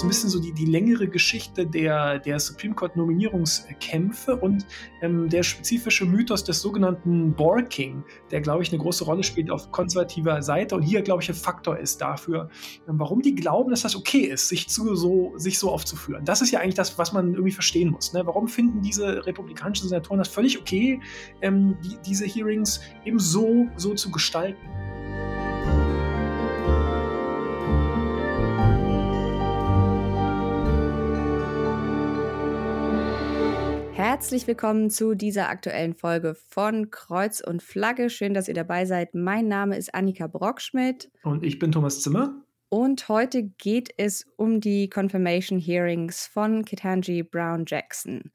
so ein bisschen so die, die längere Geschichte der, der Supreme Court Nominierungskämpfe und ähm, der spezifische Mythos des sogenannten Borking, der, glaube ich, eine große Rolle spielt auf konservativer Seite und hier, glaube ich, ein Faktor ist dafür, ähm, warum die glauben, dass das okay ist, sich, zu, so, sich so aufzuführen. Das ist ja eigentlich das, was man irgendwie verstehen muss. Ne? Warum finden diese republikanischen Senatoren das völlig okay, ähm, die, diese Hearings eben so, so zu gestalten? Herzlich willkommen zu dieser aktuellen Folge von Kreuz und Flagge. Schön, dass ihr dabei seid. Mein Name ist Annika Brockschmidt. Und ich bin Thomas Zimmer. Und heute geht es um die Confirmation Hearings von Ketanji Brown Jackson.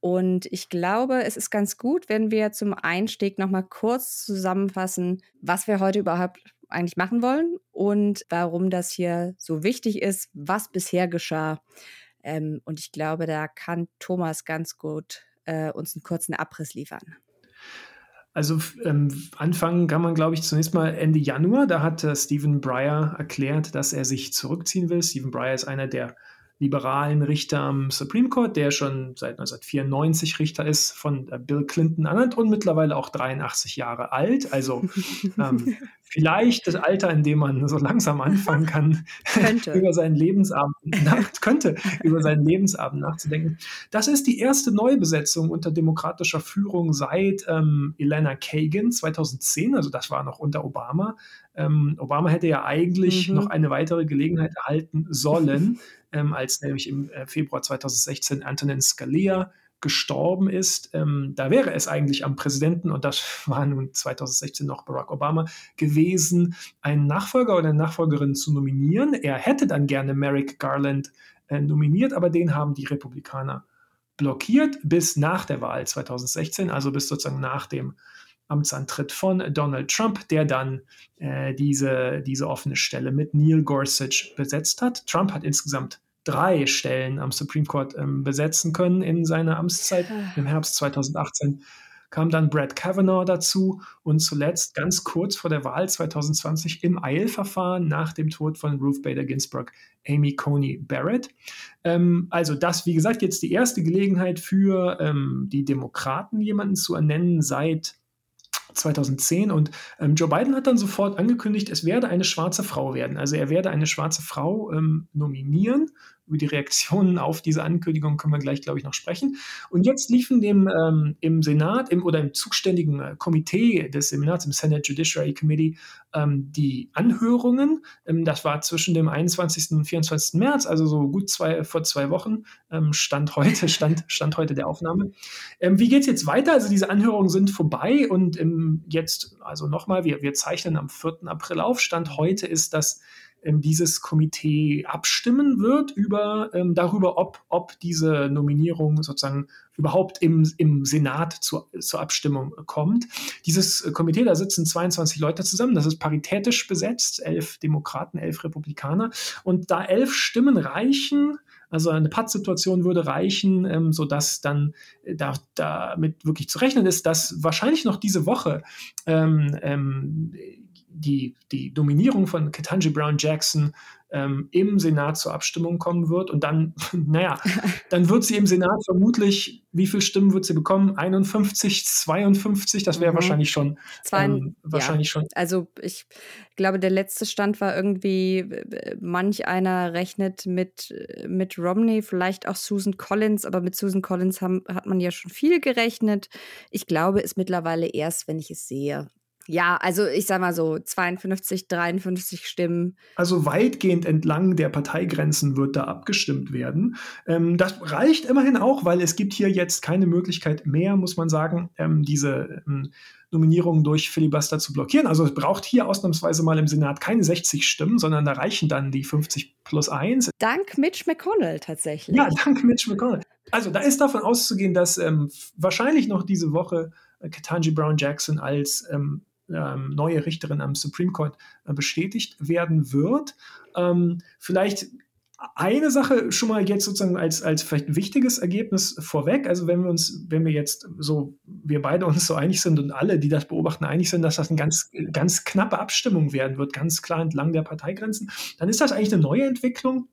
Und ich glaube, es ist ganz gut, wenn wir zum Einstieg nochmal kurz zusammenfassen, was wir heute überhaupt eigentlich machen wollen und warum das hier so wichtig ist, was bisher geschah. Ähm, und ich glaube, da kann Thomas ganz gut äh, uns einen kurzen Abriss liefern. Also ähm, anfangen kann man, glaube ich, zunächst mal Ende Januar. Da hat äh, Stephen Breyer erklärt, dass er sich zurückziehen will. Stephen Breyer ist einer der liberalen Richter am Supreme Court, der schon seit 1994 Richter ist, von äh, Bill Clinton ernannt und mittlerweile auch 83 Jahre alt. Also ähm, vielleicht das Alter, in dem man so langsam anfangen kann, über seinen Lebensabend nach, könnte über seinen Lebensabend nachzudenken. Das ist die erste Neubesetzung unter demokratischer Führung seit ähm, Elena Kagan 2010, also das war noch unter Obama. Ähm, Obama hätte ja eigentlich mhm. noch eine weitere Gelegenheit erhalten sollen, ähm, als nämlich im äh, Februar 2016 Antonin Scalia gestorben ist. Ähm, da wäre es eigentlich am Präsidenten, und das war nun 2016 noch Barack Obama, gewesen, einen Nachfolger oder eine Nachfolgerin zu nominieren. Er hätte dann gerne Merrick Garland äh, nominiert, aber den haben die Republikaner blockiert bis nach der Wahl 2016, also bis sozusagen nach dem Amtsantritt von Donald Trump, der dann äh, diese, diese offene Stelle mit Neil Gorsuch besetzt hat. Trump hat insgesamt drei Stellen am Supreme Court ähm, besetzen können in seiner Amtszeit. Im Herbst 2018 kam dann Brad Kavanaugh dazu und zuletzt ganz kurz vor der Wahl 2020 im Eilverfahren nach dem Tod von Ruth Bader Ginsburg Amy Coney Barrett. Ähm, also das, wie gesagt, jetzt die erste Gelegenheit für ähm, die Demokraten, jemanden zu ernennen seit 2010 und ähm, Joe Biden hat dann sofort angekündigt, es werde eine schwarze Frau werden. Also er werde eine schwarze Frau ähm, nominieren über die Reaktionen auf diese Ankündigung können wir gleich, glaube ich, noch sprechen. Und jetzt liefen dem ähm, im Senat im, oder im zuständigen äh, Komitee des Senats, im Senate Judiciary Committee, ähm, die Anhörungen. Ähm, das war zwischen dem 21. und 24. März, also so gut zwei, vor zwei Wochen, ähm, stand heute, stand, stand heute der Aufnahme. Ähm, wie geht es jetzt weiter? Also diese Anhörungen sind vorbei und jetzt, also nochmal, wir, wir zeichnen am 4. April auf. Stand heute ist, ähm, dieses Komitee abstimmen wird über, ähm, darüber, ob, ob diese Nominierung sozusagen überhaupt im, im Senat zur, zur Abstimmung kommt. Dieses Komitee, da sitzen 22 Leute zusammen, das ist paritätisch besetzt, elf Demokraten, elf Republikaner. Und da elf Stimmen reichen, also eine Pattsituation würde reichen, ähm, sodass dann äh, da, damit wirklich zu rechnen ist, dass wahrscheinlich noch diese Woche ähm, ähm, die, die Dominierung von Ketanji Brown Jackson ähm, im Senat zur Abstimmung kommen wird. Und dann, naja, dann wird sie im Senat vermutlich, wie viele Stimmen wird sie bekommen? 51, 52, das wäre mhm. wahrscheinlich schon. Zwei, ähm, wahrscheinlich ja. schon. Also ich glaube, der letzte Stand war irgendwie, manch einer rechnet mit, mit Romney, vielleicht auch Susan Collins, aber mit Susan Collins haben, hat man ja schon viel gerechnet. Ich glaube es mittlerweile erst, wenn ich es sehe. Ja, also ich sag mal so 52, 53 Stimmen. Also weitgehend entlang der Parteigrenzen wird da abgestimmt werden. Ähm, das reicht immerhin auch, weil es gibt hier jetzt keine Möglichkeit mehr, muss man sagen, ähm, diese ähm, Nominierungen durch Filibuster zu blockieren. Also es braucht hier ausnahmsweise mal im Senat keine 60 Stimmen, sondern da reichen dann die 50 plus 1. Dank Mitch McConnell tatsächlich. Ja, dank Mitch McConnell. Also da ist davon auszugehen, dass ähm, wahrscheinlich noch diese Woche äh, Ketanji Brown Jackson als ähm, ähm, neue Richterin am Supreme Court äh, bestätigt werden wird. Ähm, vielleicht eine Sache schon mal jetzt sozusagen als, als vielleicht wichtiges Ergebnis vorweg. Also wenn wir uns, wenn wir jetzt so, wir beide uns so einig sind und alle, die das beobachten, einig sind, dass das eine ganz, ganz knappe Abstimmung werden wird, ganz klar entlang der Parteigrenzen, dann ist das eigentlich eine neue Entwicklung.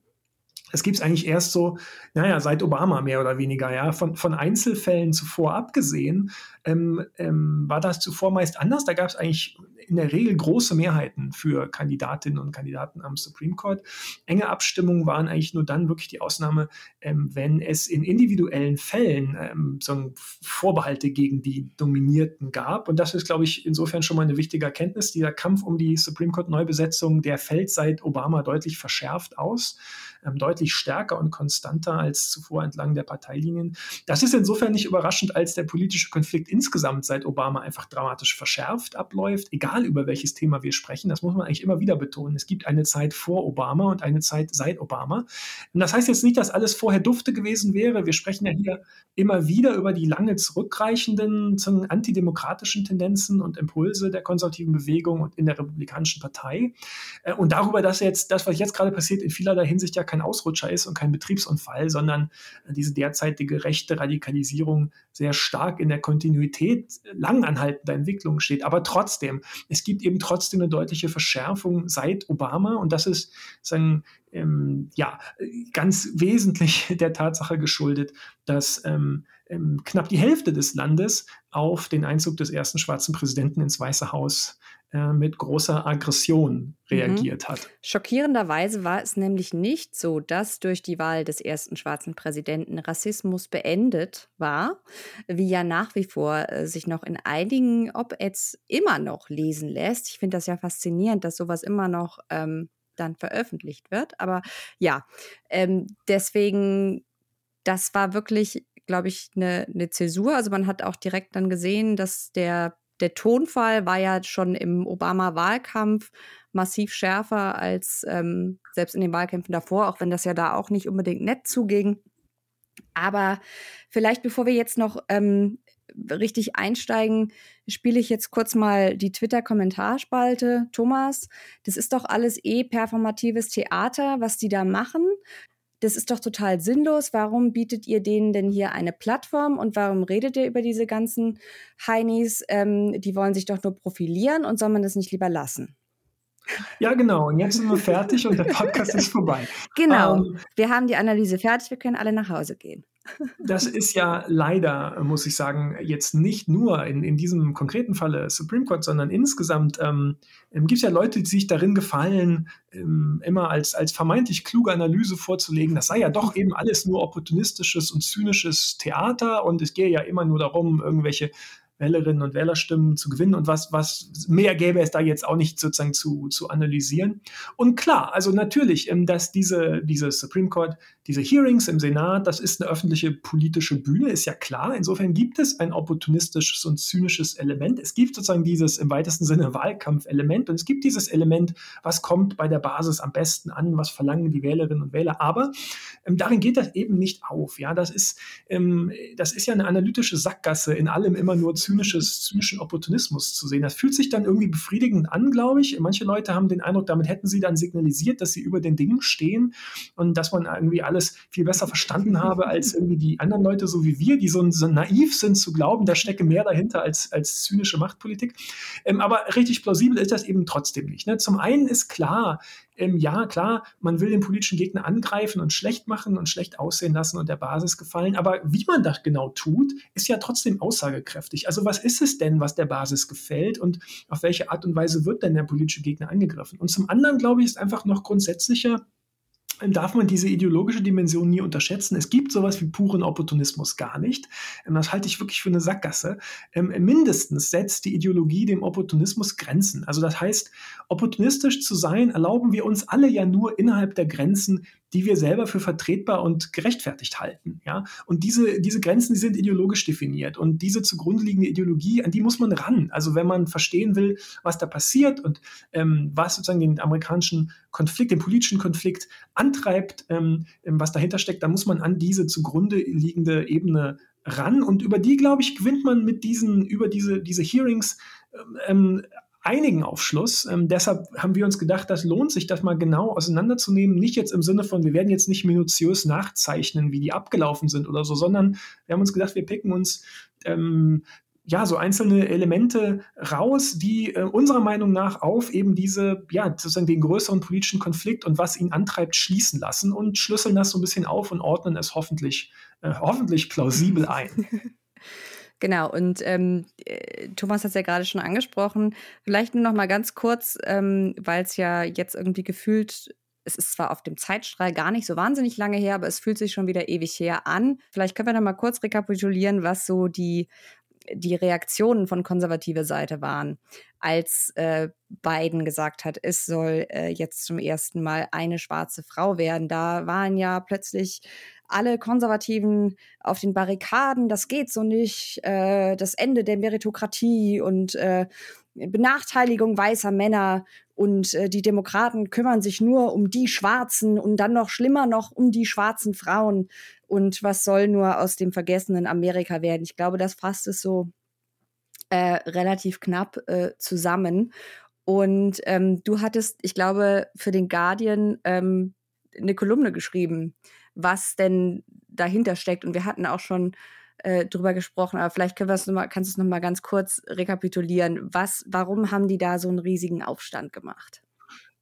Das gibt es eigentlich erst so, naja, seit Obama mehr oder weniger, ja. Von, von Einzelfällen zuvor abgesehen, ähm, ähm, war das zuvor meist anders. Da gab es eigentlich in der Regel große Mehrheiten für Kandidatinnen und Kandidaten am Supreme Court. Enge Abstimmungen waren eigentlich nur dann wirklich die Ausnahme, ähm, wenn es in individuellen Fällen ähm, so Vorbehalte gegen die Dominierten gab. Und das ist, glaube ich, insofern schon mal eine wichtige Erkenntnis. Dieser Kampf um die Supreme Court Neubesetzung, der fällt seit Obama deutlich verschärft aus ähm, deutlich stärker und konstanter als zuvor entlang der Parteilinien. Das ist insofern nicht überraschend, als der politische Konflikt insgesamt seit Obama einfach dramatisch verschärft abläuft, egal über welches Thema wir sprechen. Das muss man eigentlich immer wieder betonen. Es gibt eine Zeit vor Obama und eine Zeit seit Obama. Und das heißt jetzt nicht, dass alles vorher dufte gewesen wäre. Wir sprechen ja hier immer wieder über die lange zurückreichenden antidemokratischen Tendenzen und Impulse der konservativen Bewegung und in der Republikanischen Partei. Äh, und darüber, dass jetzt das, was jetzt gerade passiert, in vielerlei Hinsicht ja kein Ausrutscher ist und kein Betriebsunfall, sondern diese derzeitige rechte Radikalisierung sehr stark in der Kontinuität langanhaltender Entwicklung steht. Aber trotzdem, es gibt eben trotzdem eine deutliche Verschärfung seit Obama und das ist sagen, ähm, ja, ganz wesentlich der Tatsache geschuldet, dass ähm, ähm, knapp die Hälfte des Landes auf den Einzug des ersten schwarzen Präsidenten ins Weiße Haus äh, mit großer Aggression mhm. reagiert mhm. hat. Schockierenderweise war es nämlich nicht so, dass durch die Wahl des ersten schwarzen Präsidenten Rassismus beendet war, wie ja nach wie vor äh, sich noch in einigen Op-Eds immer noch lesen lässt. Ich finde das ja faszinierend, dass sowas immer noch ähm, dann veröffentlicht wird. Aber ja, ähm, deswegen, das war wirklich glaube ich, eine, eine Zäsur. Also man hat auch direkt dann gesehen, dass der der Tonfall war ja schon im Obama-Wahlkampf massiv schärfer als ähm, selbst in den Wahlkämpfen davor, auch wenn das ja da auch nicht unbedingt nett zuging. Aber vielleicht, bevor wir jetzt noch ähm, richtig einsteigen, spiele ich jetzt kurz mal die Twitter-Kommentarspalte. Thomas, das ist doch alles eh performatives Theater, was die da machen das ist doch total sinnlos. Warum bietet ihr denen denn hier eine Plattform und warum redet ihr über diese ganzen Heinis? Ähm, die wollen sich doch nur profilieren und soll man das nicht lieber lassen? Ja, genau. Und jetzt sind wir fertig und der Podcast ist vorbei. Genau. Ähm, wir haben die Analyse fertig, wir können alle nach Hause gehen. Das ist ja leider, muss ich sagen, jetzt nicht nur in, in diesem konkreten Falle Supreme Court, sondern insgesamt ähm, ähm gibt es ja Leute, die sich darin gefallen, ähm, immer als, als vermeintlich kluge Analyse vorzulegen. Das sei ja doch eben alles nur opportunistisches und zynisches Theater und es gehe ja immer nur darum, irgendwelche Wählerinnen und Wählerstimmen zu gewinnen und was, was mehr gäbe es da jetzt auch nicht sozusagen zu, zu analysieren. Und klar, also natürlich, ähm, dass diese, diese Supreme Court, diese Hearings im Senat, das ist eine öffentliche politische Bühne, ist ja klar. Insofern gibt es ein opportunistisches und zynisches Element. Es gibt sozusagen dieses im weitesten Sinne Wahlkampfelement und es gibt dieses Element, was kommt bei der Basis am besten an, was verlangen die Wählerinnen und Wähler. Aber ähm, darin geht das eben nicht auf. Ja, das ist, ähm, das ist ja eine analytische Sackgasse, in allem immer nur zynisch zynisches, zynischen Opportunismus zu sehen. Das fühlt sich dann irgendwie befriedigend an, glaube ich. Manche Leute haben den Eindruck, damit hätten sie dann signalisiert, dass sie über den Dingen stehen und dass man irgendwie alles viel besser verstanden habe als irgendwie die anderen Leute, so wie wir, die so, so naiv sind zu glauben, da stecke mehr dahinter als, als zynische Machtpolitik. Ähm, aber richtig plausibel ist das eben trotzdem nicht. Ne? Zum einen ist klar, ähm, ja, klar, man will den politischen Gegner angreifen und schlecht machen und schlecht aussehen lassen und der Basis gefallen. Aber wie man das genau tut, ist ja trotzdem aussagekräftig. Also was ist es denn, was der Basis gefällt und auf welche Art und Weise wird denn der politische Gegner angegriffen? Und zum anderen, glaube ich, ist einfach noch grundsätzlicher, darf man diese ideologische Dimension nie unterschätzen. Es gibt sowas wie puren Opportunismus gar nicht. Ähm, das halte ich wirklich für eine Sackgasse. Ähm, mindestens setzt die Ideologie dem Opportunismus Grenzen. Also das heißt, opportunistisch zu sein, erlauben wir uns alle ja nur innerhalb der Grenzen, die wir selber für vertretbar und gerechtfertigt halten. Ja? Und diese, diese Grenzen, die sind ideologisch definiert. Und diese zugrunde liegende Ideologie, an die muss man ran. Also wenn man verstehen will, was da passiert und ähm, was sozusagen den amerikanischen Konflikt, den politischen Konflikt antreibt, ähm, ähm was dahinter steckt, dann muss man an diese zugrunde liegende Ebene ran. Und über die, glaube ich, gewinnt man mit diesen, über diese, diese Hearings ähm, einigen Aufschluss. Ähm, deshalb haben wir uns gedacht, das lohnt sich, das mal genau auseinanderzunehmen. Nicht jetzt im Sinne von, wir werden jetzt nicht minutiös nachzeichnen, wie die abgelaufen sind oder so, sondern wir haben uns gedacht, wir picken uns ähm, ja, so einzelne Elemente raus, die äh, unserer Meinung nach auf eben diese, ja, sozusagen den größeren politischen Konflikt und was ihn antreibt, schließen lassen und schlüsseln das so ein bisschen auf und ordnen es hoffentlich, äh, hoffentlich plausibel ein. Genau, und ähm, äh, Thomas hat es ja gerade schon angesprochen. Vielleicht nur noch mal ganz kurz, ähm, weil es ja jetzt irgendwie gefühlt es ist zwar auf dem Zeitstrahl gar nicht so wahnsinnig lange her, aber es fühlt sich schon wieder ewig her an. Vielleicht können wir noch mal kurz rekapitulieren, was so die, die Reaktionen von konservativer Seite waren, als äh, Biden gesagt hat, es soll äh, jetzt zum ersten Mal eine schwarze Frau werden. Da waren ja plötzlich alle Konservativen auf den Barrikaden, das geht so nicht, äh, das Ende der Meritokratie und äh, Benachteiligung weißer Männer und äh, die Demokraten kümmern sich nur um die Schwarzen und dann noch schlimmer noch um die schwarzen Frauen. Und was soll nur aus dem vergessenen Amerika werden? Ich glaube, das fasst es so äh, relativ knapp äh, zusammen. Und ähm, du hattest, ich glaube, für den Guardian ähm, eine Kolumne geschrieben, was denn dahinter steckt. Und wir hatten auch schon äh, drüber gesprochen, aber vielleicht können noch mal, kannst du es noch mal ganz kurz rekapitulieren. Was, warum haben die da so einen riesigen Aufstand gemacht?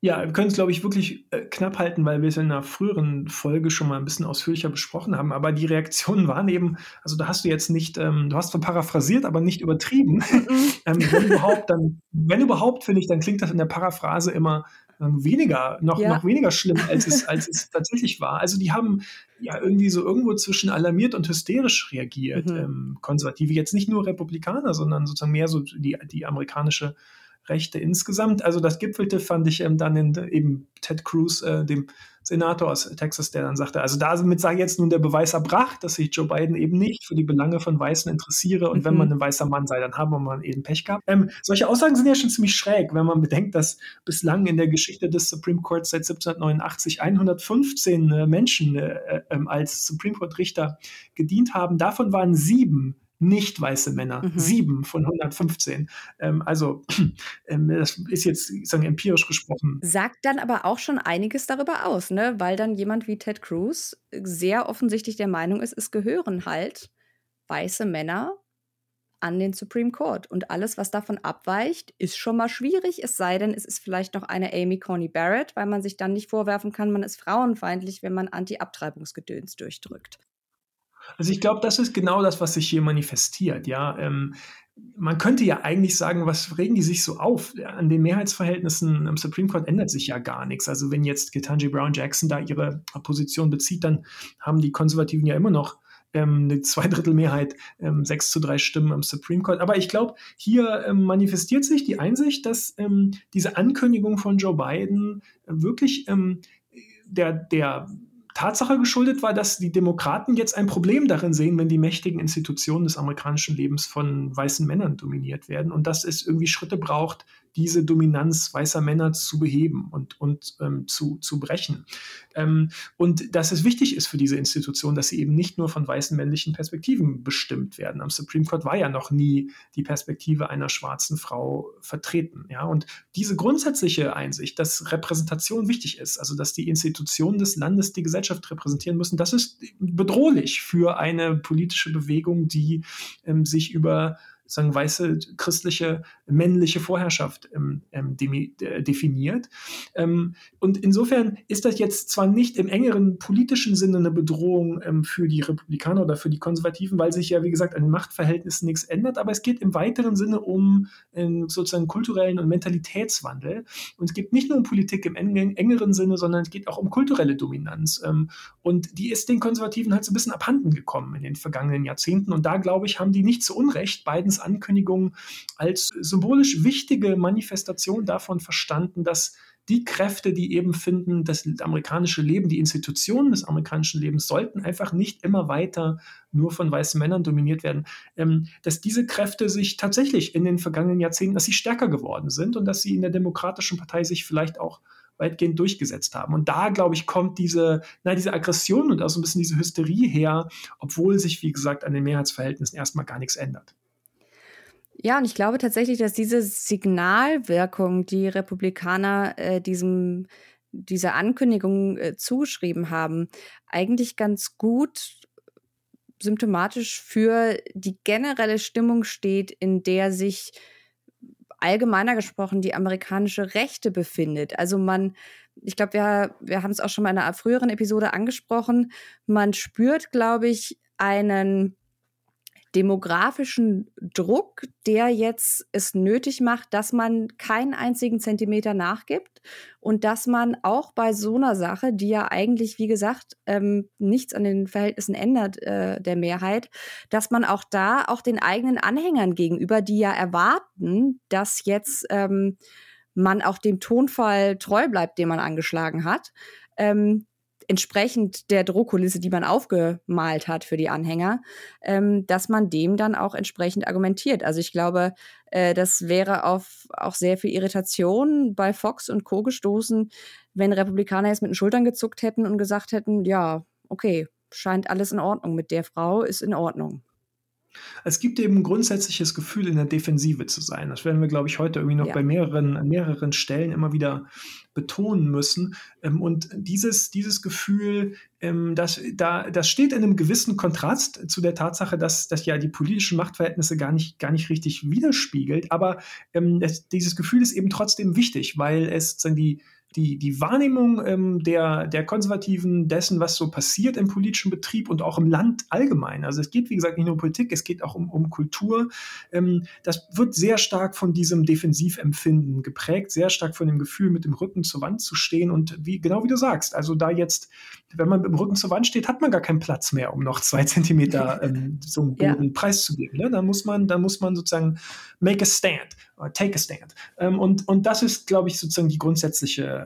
Ja, wir können es, glaube ich, wirklich äh, knapp halten, weil wir es in einer früheren Folge schon mal ein bisschen ausführlicher besprochen haben. Aber die Reaktionen waren eben, also da hast du jetzt nicht, ähm, du hast zwar paraphrasiert, aber nicht übertrieben. Mhm. ähm, wenn überhaupt, dann, wenn überhaupt, finde ich, dann klingt das in der Paraphrase immer weniger, noch, ja. noch weniger schlimm, als es, als es tatsächlich war. Also die haben ja irgendwie so irgendwo zwischen alarmiert und hysterisch reagiert. Mhm. Ähm, Konservative, jetzt nicht nur Republikaner, sondern sozusagen mehr so die, die amerikanische Rechte insgesamt. Also das gipfelte fand ich ähm, dann in eben Ted Cruz, äh, dem Senator aus Texas, der dann sagte, also damit sei jetzt nun der Beweis erbracht, dass sich Joe Biden eben nicht für die Belange von Weißen interessiere und mhm. wenn man ein weißer Mann sei, dann haben wir eben Pech gehabt. Ähm, solche Aussagen sind ja schon ziemlich schräg, wenn man bedenkt, dass bislang in der Geschichte des Supreme Courts seit 1789 115 äh, Menschen äh, äh, ähm, als Supreme Court Richter gedient haben. Davon waren sieben nicht weiße Männer. Mhm. Sieben von 115. Ähm, also, ähm, das ist jetzt sagen, empirisch gesprochen. Sagt dann aber auch schon einiges darüber aus, ne? weil dann jemand wie Ted Cruz sehr offensichtlich der Meinung ist, es gehören halt weiße Männer an den Supreme Court. Und alles, was davon abweicht, ist schon mal schwierig, es sei denn, es ist vielleicht noch eine Amy Coney Barrett, weil man sich dann nicht vorwerfen kann, man ist frauenfeindlich, wenn man Anti-Abtreibungsgedöns durchdrückt. Also ich glaube, das ist genau das, was sich hier manifestiert. Ja, ähm, man könnte ja eigentlich sagen, was regen die sich so auf? An den Mehrheitsverhältnissen im Supreme Court ändert sich ja gar nichts. Also wenn jetzt Ketanji Brown Jackson da ihre Position bezieht, dann haben die Konservativen ja immer noch ähm, eine Zweidrittelmehrheit, ähm, 6 zu 3 Stimmen im Supreme Court. Aber ich glaube, hier ähm, manifestiert sich die Einsicht, dass ähm, diese Ankündigung von Joe Biden wirklich ähm, der, der Tatsache geschuldet war, dass die Demokraten jetzt ein Problem darin sehen, wenn die mächtigen Institutionen des amerikanischen Lebens von weißen Männern dominiert werden und dass es irgendwie Schritte braucht, diese Dominanz weißer Männer zu beheben und, und ähm, zu, zu brechen. Ähm, und dass es wichtig ist für diese Institution, dass sie eben nicht nur von weißen männlichen Perspektiven bestimmt werden. Am Supreme Court war ja noch nie die Perspektive einer schwarzen Frau vertreten. Ja? Und diese grundsätzliche Einsicht, dass Repräsentation wichtig ist, also dass die Institutionen des Landes die Gesellschaft repräsentieren müssen, das ist bedrohlich für eine politische Bewegung, die ähm, sich über sagen, weiße christliche männliche Vorherrschaft ähm, ähm, definiert. Ähm, und insofern ist das jetzt zwar nicht im engeren politischen Sinne eine Bedrohung ähm, für die Republikaner oder für die Konservativen, weil sich ja, wie gesagt, an den Machtverhältnissen nichts ändert, aber es geht im weiteren Sinne um ähm, sozusagen kulturellen und Mentalitätswandel. Und es geht nicht nur um Politik im engeren Sinne, sondern es geht auch um kulturelle Dominanz. Ähm, und die ist den Konservativen halt so ein bisschen abhanden gekommen in den vergangenen Jahrzehnten. Und da, glaube ich, haben die nicht zu Unrecht Bidens Ankündigung als symbolisch wichtige Manifestation davon verstanden, dass die Kräfte, die eben finden, das amerikanische Leben, die Institutionen des amerikanischen Lebens sollten einfach nicht immer weiter nur von weißen Männern dominiert werden, ähm, dass diese Kräfte sich tatsächlich in den vergangenen Jahrzehnten, dass sie stärker geworden sind und dass sie in der Demokratischen Partei sich vielleicht auch weitgehend durchgesetzt haben. Und da, glaube ich, kommt diese, na, diese Aggression und auch so ein bisschen diese Hysterie her, obwohl sich, wie gesagt, an den Mehrheitsverhältnissen erstmal gar nichts ändert. Ja, und ich glaube tatsächlich, dass diese Signalwirkung, die Republikaner äh, diesem, dieser Ankündigung äh, zugeschrieben haben, eigentlich ganz gut symptomatisch für die generelle Stimmung steht, in der sich allgemeiner gesprochen die amerikanische Rechte befindet. Also man, ich glaube, wir, wir haben es auch schon mal in einer früheren Episode angesprochen, man spürt, glaube ich, einen demografischen Druck, der jetzt es nötig macht, dass man keinen einzigen Zentimeter nachgibt und dass man auch bei so einer Sache, die ja eigentlich, wie gesagt, ähm, nichts an den Verhältnissen ändert äh, der Mehrheit, dass man auch da auch den eigenen Anhängern gegenüber, die ja erwarten, dass jetzt ähm, man auch dem Tonfall treu bleibt, den man angeschlagen hat, ähm, entsprechend der Drohkulisse, die man aufgemalt hat für die Anhänger, ähm, dass man dem dann auch entsprechend argumentiert. Also ich glaube, äh, das wäre auf auch sehr viel Irritation bei Fox und Co. gestoßen, wenn Republikaner jetzt mit den Schultern gezuckt hätten und gesagt hätten, ja, okay, scheint alles in Ordnung mit der Frau, ist in Ordnung. Es gibt eben ein grundsätzliches Gefühl, in der Defensive zu sein. Das werden wir, glaube ich, heute irgendwie noch ja. bei mehreren, an mehreren Stellen immer wieder betonen müssen. Ähm, und dieses, dieses Gefühl, ähm, das, da, das steht in einem gewissen Kontrast zu der Tatsache, dass, dass ja die politischen Machtverhältnisse gar nicht, gar nicht richtig widerspiegelt. Aber ähm, das, dieses Gefühl ist eben trotzdem wichtig, weil es die, die, die Wahrnehmung ähm, der, der Konservativen dessen, was so passiert im politischen Betrieb und auch im Land allgemein. Also es geht, wie gesagt, nicht nur um Politik, es geht auch um, um Kultur. Ähm, das wird sehr stark von diesem Defensivempfinden geprägt, sehr stark von dem Gefühl, mit dem Rücken zur Wand zu stehen. Und wie, genau wie du sagst, also da jetzt, wenn man mit dem Rücken zur Wand steht, hat man gar keinen Platz mehr, um noch zwei Zentimeter ähm, so einen Boden ja. preiszugeben. Ne? Da muss man, da muss man sozusagen make a stand take a stand. Ähm, und, und das ist, glaube ich, sozusagen die grundsätzliche,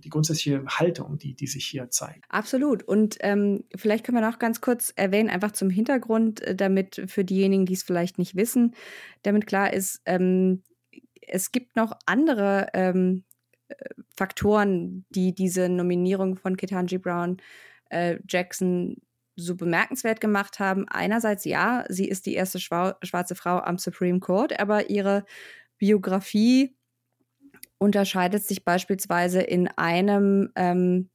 die grundsätzliche Haltung, die, die sich hier zeigt. Absolut. Und ähm, vielleicht können wir noch ganz kurz erwähnen, einfach zum Hintergrund, äh, damit für diejenigen, die es vielleicht nicht wissen, damit klar ist, ähm, es gibt noch andere ähm, äh, Faktoren, die diese Nominierung von Ketanji Brown äh, Jackson so bemerkenswert gemacht haben. Einerseits ja, sie ist die erste schwarze Frau am Supreme Court, aber ihre Biografie unterscheidet sich beispielsweise in einem ähm,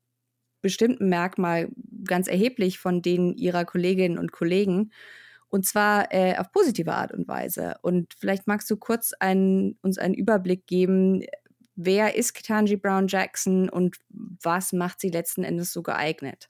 bestimmten Merkmal ganz erheblich von denen ihrer Kolleginnen und Kollegen. Und zwar äh, auf positive Art und Weise. Und vielleicht magst du kurz einen, uns einen Überblick geben, wer ist Ketanji Brown Jackson und was macht sie letzten Endes so geeignet?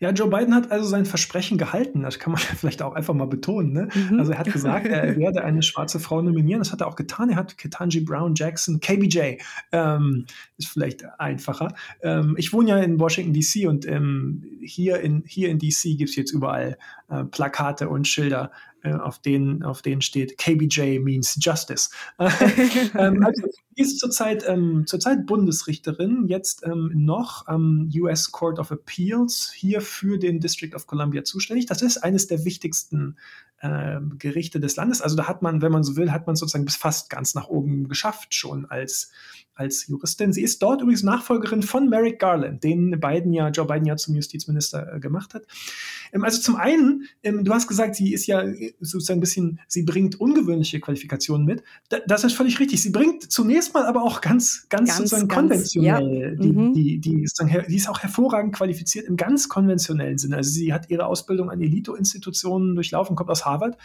Ja, Joe Biden hat also sein Versprechen gehalten. Das kann man vielleicht auch einfach mal betonen. Ne? Mhm. Also er hat gesagt, er werde eine schwarze Frau nominieren. Das hat er auch getan. Er hat Ketanji Brown Jackson, KBJ, ähm, ist vielleicht einfacher. Ähm, ich wohne ja in Washington DC und ähm, hier in hier in DC gibt es jetzt überall äh, Plakate und Schilder äh, auf denen, auf denen steht KBJ means Justice. ähm, also, sie ist zurzeit, ähm, zurzeit Bundesrichterin, jetzt ähm, noch am US Court of Appeals hier für den District of Columbia zuständig. Das ist eines der wichtigsten äh, Gerichte des Landes. Also da hat man, wenn man so will, hat man sozusagen bis fast ganz nach oben geschafft schon als als Juristin. Sie ist dort übrigens Nachfolgerin von Merrick Garland, den Biden ja, Joe Biden ja zum Justizminister äh, gemacht hat. Ähm, also zum einen, ähm, du hast gesagt, sie ist ja äh, sozusagen ein bisschen, sie bringt ungewöhnliche Qualifikationen mit. Da, das ist völlig richtig. Sie bringt zunächst mal aber auch ganz, ganz, ganz sozusagen ganz, konventionell, ja. die, mhm. die, die, ist die ist auch hervorragend qualifiziert im ganz konventionellen Sinne. Also sie hat ihre Ausbildung an Elite-Institutionen durchlaufen, kommt aus Harvard.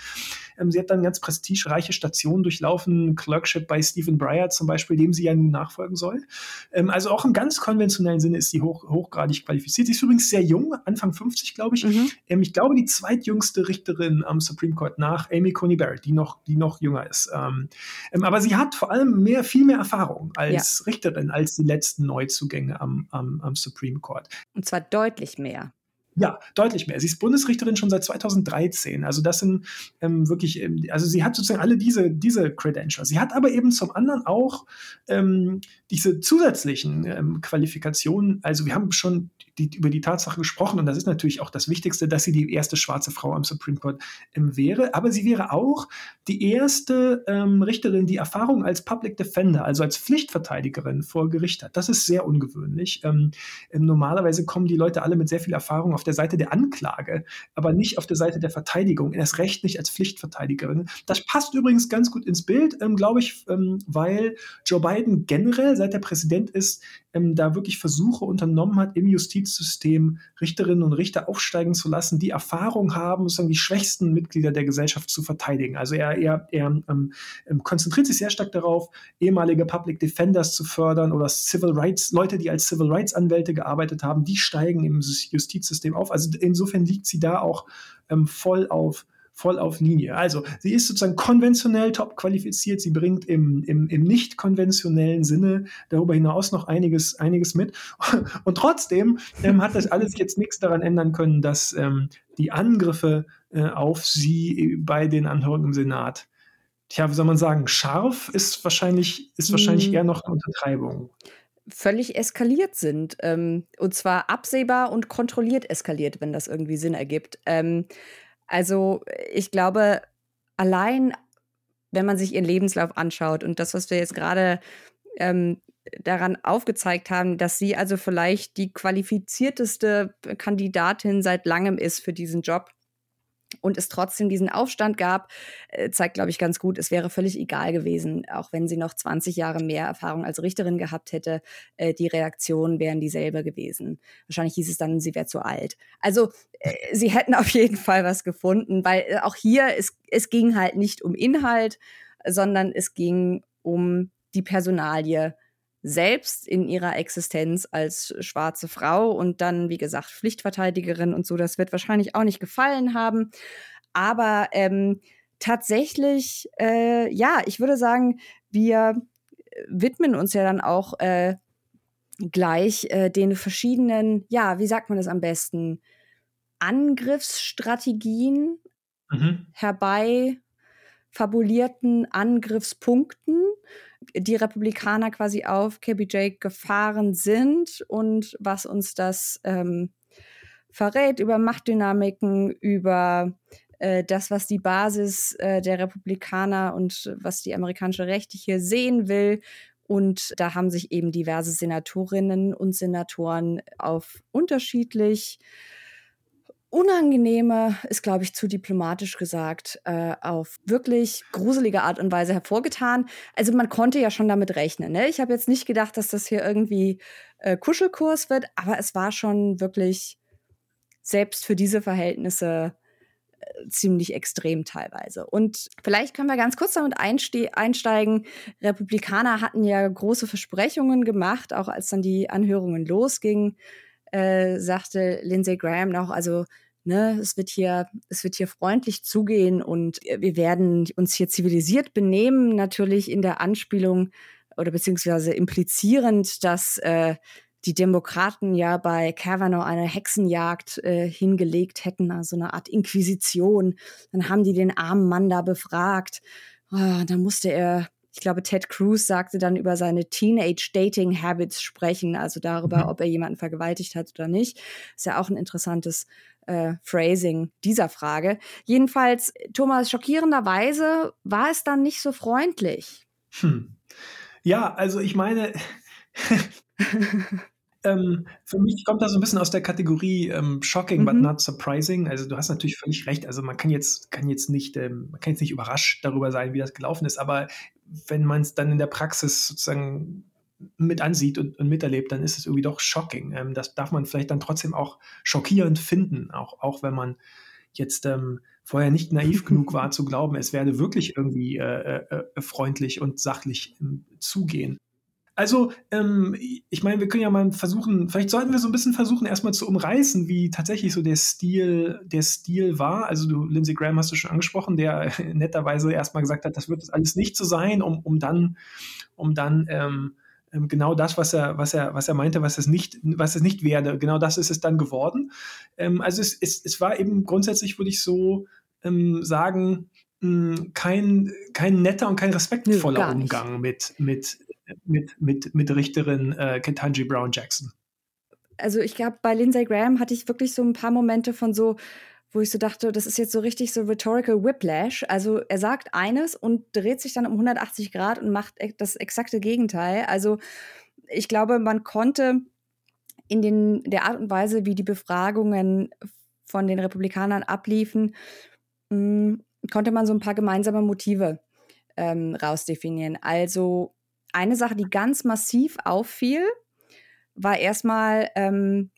Ähm, sie hat dann ganz prestigereiche Stationen durchlaufen, Clerkship bei Stephen Breyer zum Beispiel, dem sie ja nun nachfolgen soll. Ähm, also auch im ganz konventionellen Sinne ist sie hoch, hochgradig qualifiziert. Sie ist übrigens sehr jung, Anfang 50, glaube ich. Mhm. Ähm, ich glaube, die zweitjüngste Richterin am Supreme Court nach Amy Coney Barrett, die noch, die noch jünger ist. Ähm, ähm, aber sie hat vor allem mehr, viel mehr Erfahrung als ja. Richterin, als die letzten Neuzugänge am, am, am Supreme Court. Und zwar deutlich mehr. Ja, deutlich mehr. Sie ist Bundesrichterin schon seit 2013. Also das sind ähm, wirklich, ähm, also sie hat sozusagen alle diese, diese Credentials. Sie hat aber eben zum anderen auch ähm, diese zusätzlichen ähm, Qualifikationen. Also wir haben schon die, über die Tatsache gesprochen und das ist natürlich auch das Wichtigste, dass sie die erste schwarze Frau am Supreme Court ähm, wäre. Aber sie wäre auch die erste ähm, Richterin, die Erfahrung als Public Defender, also als Pflichtverteidigerin vor Gericht hat. Das ist sehr ungewöhnlich. normalerweise kommen die Leute alle mit sehr viel Erfahrung auf der der Seite der Anklage, aber nicht auf der Seite der Verteidigung, erst recht nicht als Pflichtverteidigerin. Das passt übrigens ganz gut ins Bild, ähm, glaube ich, ähm, weil Joe Biden generell, seit er Präsident ist, ähm, da wirklich Versuche unternommen hat, im Justizsystem Richterinnen und Richter aufsteigen zu lassen, die Erfahrung haben, sozusagen die schwächsten Mitglieder der Gesellschaft zu verteidigen. Also er, er, er ähm, ähm konzentriert sich sehr stark darauf, ehemalige Public Defenders zu fördern oder Civil Rights, Leute, die als Civil Rights Anwälte gearbeitet haben, die steigen im Justizsystem auf. Also insofern liegt sie da auch ähm, voll auf voll auf Linie. Also sie ist sozusagen konventionell top qualifiziert, sie bringt im, im, im nicht konventionellen Sinne darüber hinaus noch einiges, einiges mit. Und trotzdem ähm, hat das alles jetzt nichts daran ändern können, dass ähm, die Angriffe äh, auf sie bei den Anhörungen im Senat, tja, wie soll man sagen, scharf ist wahrscheinlich, ist wahrscheinlich hm. eher noch eine Untertreibung völlig eskaliert sind. Ähm, und zwar absehbar und kontrolliert eskaliert, wenn das irgendwie Sinn ergibt. Ähm, also ich glaube, allein wenn man sich ihren Lebenslauf anschaut und das, was wir jetzt gerade ähm, daran aufgezeigt haben, dass sie also vielleicht die qualifizierteste Kandidatin seit langem ist für diesen Job, und es trotzdem diesen Aufstand gab, äh, zeigt, glaube ich, ganz gut, es wäre völlig egal gewesen, auch wenn sie noch 20 Jahre mehr Erfahrung als Richterin gehabt hätte, äh, die Reaktionen wären dieselbe gewesen. Wahrscheinlich hieß es dann, sie wäre zu alt. Also äh, sie hätten auf jeden Fall was gefunden, weil auch hier, es, es ging halt nicht um Inhalt, sondern es ging um die Personalie selbst in ihrer Existenz als schwarze Frau und dann, wie gesagt, Pflichtverteidigerin und so. Das wird wahrscheinlich auch nicht gefallen haben. Aber ähm, tatsächlich, äh, ja, ich würde sagen, wir widmen uns ja dann auch äh, gleich äh, den verschiedenen, ja, wie sagt man das am besten, Angriffsstrategien mhm. herbei fabulierten Angriffspunkten die Republikaner quasi auf KBJ gefahren sind und was uns das ähm, verrät über Machtdynamiken, über äh, das, was die Basis äh, der Republikaner und was die amerikanische Rechte hier sehen will. Und da haben sich eben diverse Senatorinnen und Senatoren auf unterschiedlich unangenehme, ist glaube ich zu diplomatisch gesagt, äh, auf wirklich gruselige Art und Weise hervorgetan. Also man konnte ja schon damit rechnen. Ne? Ich habe jetzt nicht gedacht, dass das hier irgendwie äh, Kuschelkurs wird, aber es war schon wirklich selbst für diese Verhältnisse äh, ziemlich extrem teilweise. Und vielleicht können wir ganz kurz damit einsteigen. Republikaner hatten ja große Versprechungen gemacht, auch als dann die Anhörungen losgingen äh, sagte Lindsey Graham noch, also ne, es wird hier, es wird hier freundlich zugehen und wir werden uns hier zivilisiert benehmen, natürlich in der Anspielung oder beziehungsweise implizierend, dass äh, die Demokraten ja bei Kavanaugh eine Hexenjagd äh, hingelegt hätten, also eine Art Inquisition. Dann haben die den armen Mann da befragt. Oh, dann musste er ich glaube, Ted Cruz sagte dann über seine Teenage-Dating-Habits sprechen, also darüber, mhm. ob er jemanden vergewaltigt hat oder nicht. Ist ja auch ein interessantes äh, Phrasing dieser Frage. Jedenfalls, Thomas, schockierenderweise war es dann nicht so freundlich. Hm. Ja, also ich meine, Ähm, für mich kommt das so ein bisschen aus der Kategorie ähm, shocking, mhm. but not surprising. Also du hast natürlich völlig recht. Also man kann jetzt, kann jetzt nicht, ähm, man kann jetzt nicht überrascht darüber sein, wie das gelaufen ist. Aber wenn man es dann in der Praxis sozusagen mit ansieht und, und miterlebt, dann ist es irgendwie doch shocking. Ähm, das darf man vielleicht dann trotzdem auch schockierend finden, auch, auch wenn man jetzt ähm, vorher nicht naiv genug war zu glauben, es werde wirklich irgendwie äh, äh, äh freundlich und sachlich ähm, zugehen. Also, ähm, ich meine, wir können ja mal versuchen, vielleicht sollten wir so ein bisschen versuchen, erstmal zu umreißen, wie tatsächlich so der Stil, der Stil war. Also, du, Lindsey Graham hast du schon angesprochen, der netterweise erstmal gesagt hat, das wird das alles nicht so sein, um, um dann, um dann ähm, ähm, genau das, was er, was er, was er meinte, was es nicht, was es nicht werde, genau das ist es dann geworden. Ähm, also es, es, es war eben grundsätzlich, würde ich so ähm, sagen, mh, kein, kein netter und kein respektvoller Nö, Umgang mit, mit, mit, mit, mit Richterin äh, Ketanji Brown Jackson. Also ich glaube, bei Lindsey Graham hatte ich wirklich so ein paar Momente von so, wo ich so dachte, das ist jetzt so richtig so rhetorical whiplash. Also er sagt eines und dreht sich dann um 180 Grad und macht das exakte Gegenteil. Also ich glaube, man konnte in den, der Art und Weise, wie die Befragungen von den Republikanern abliefen, mh, hm, konnte man so ein paar gemeinsame Motive ähm, rausdefinieren. Also eine Sache, die ganz massiv auffiel, war erstmal, ähm,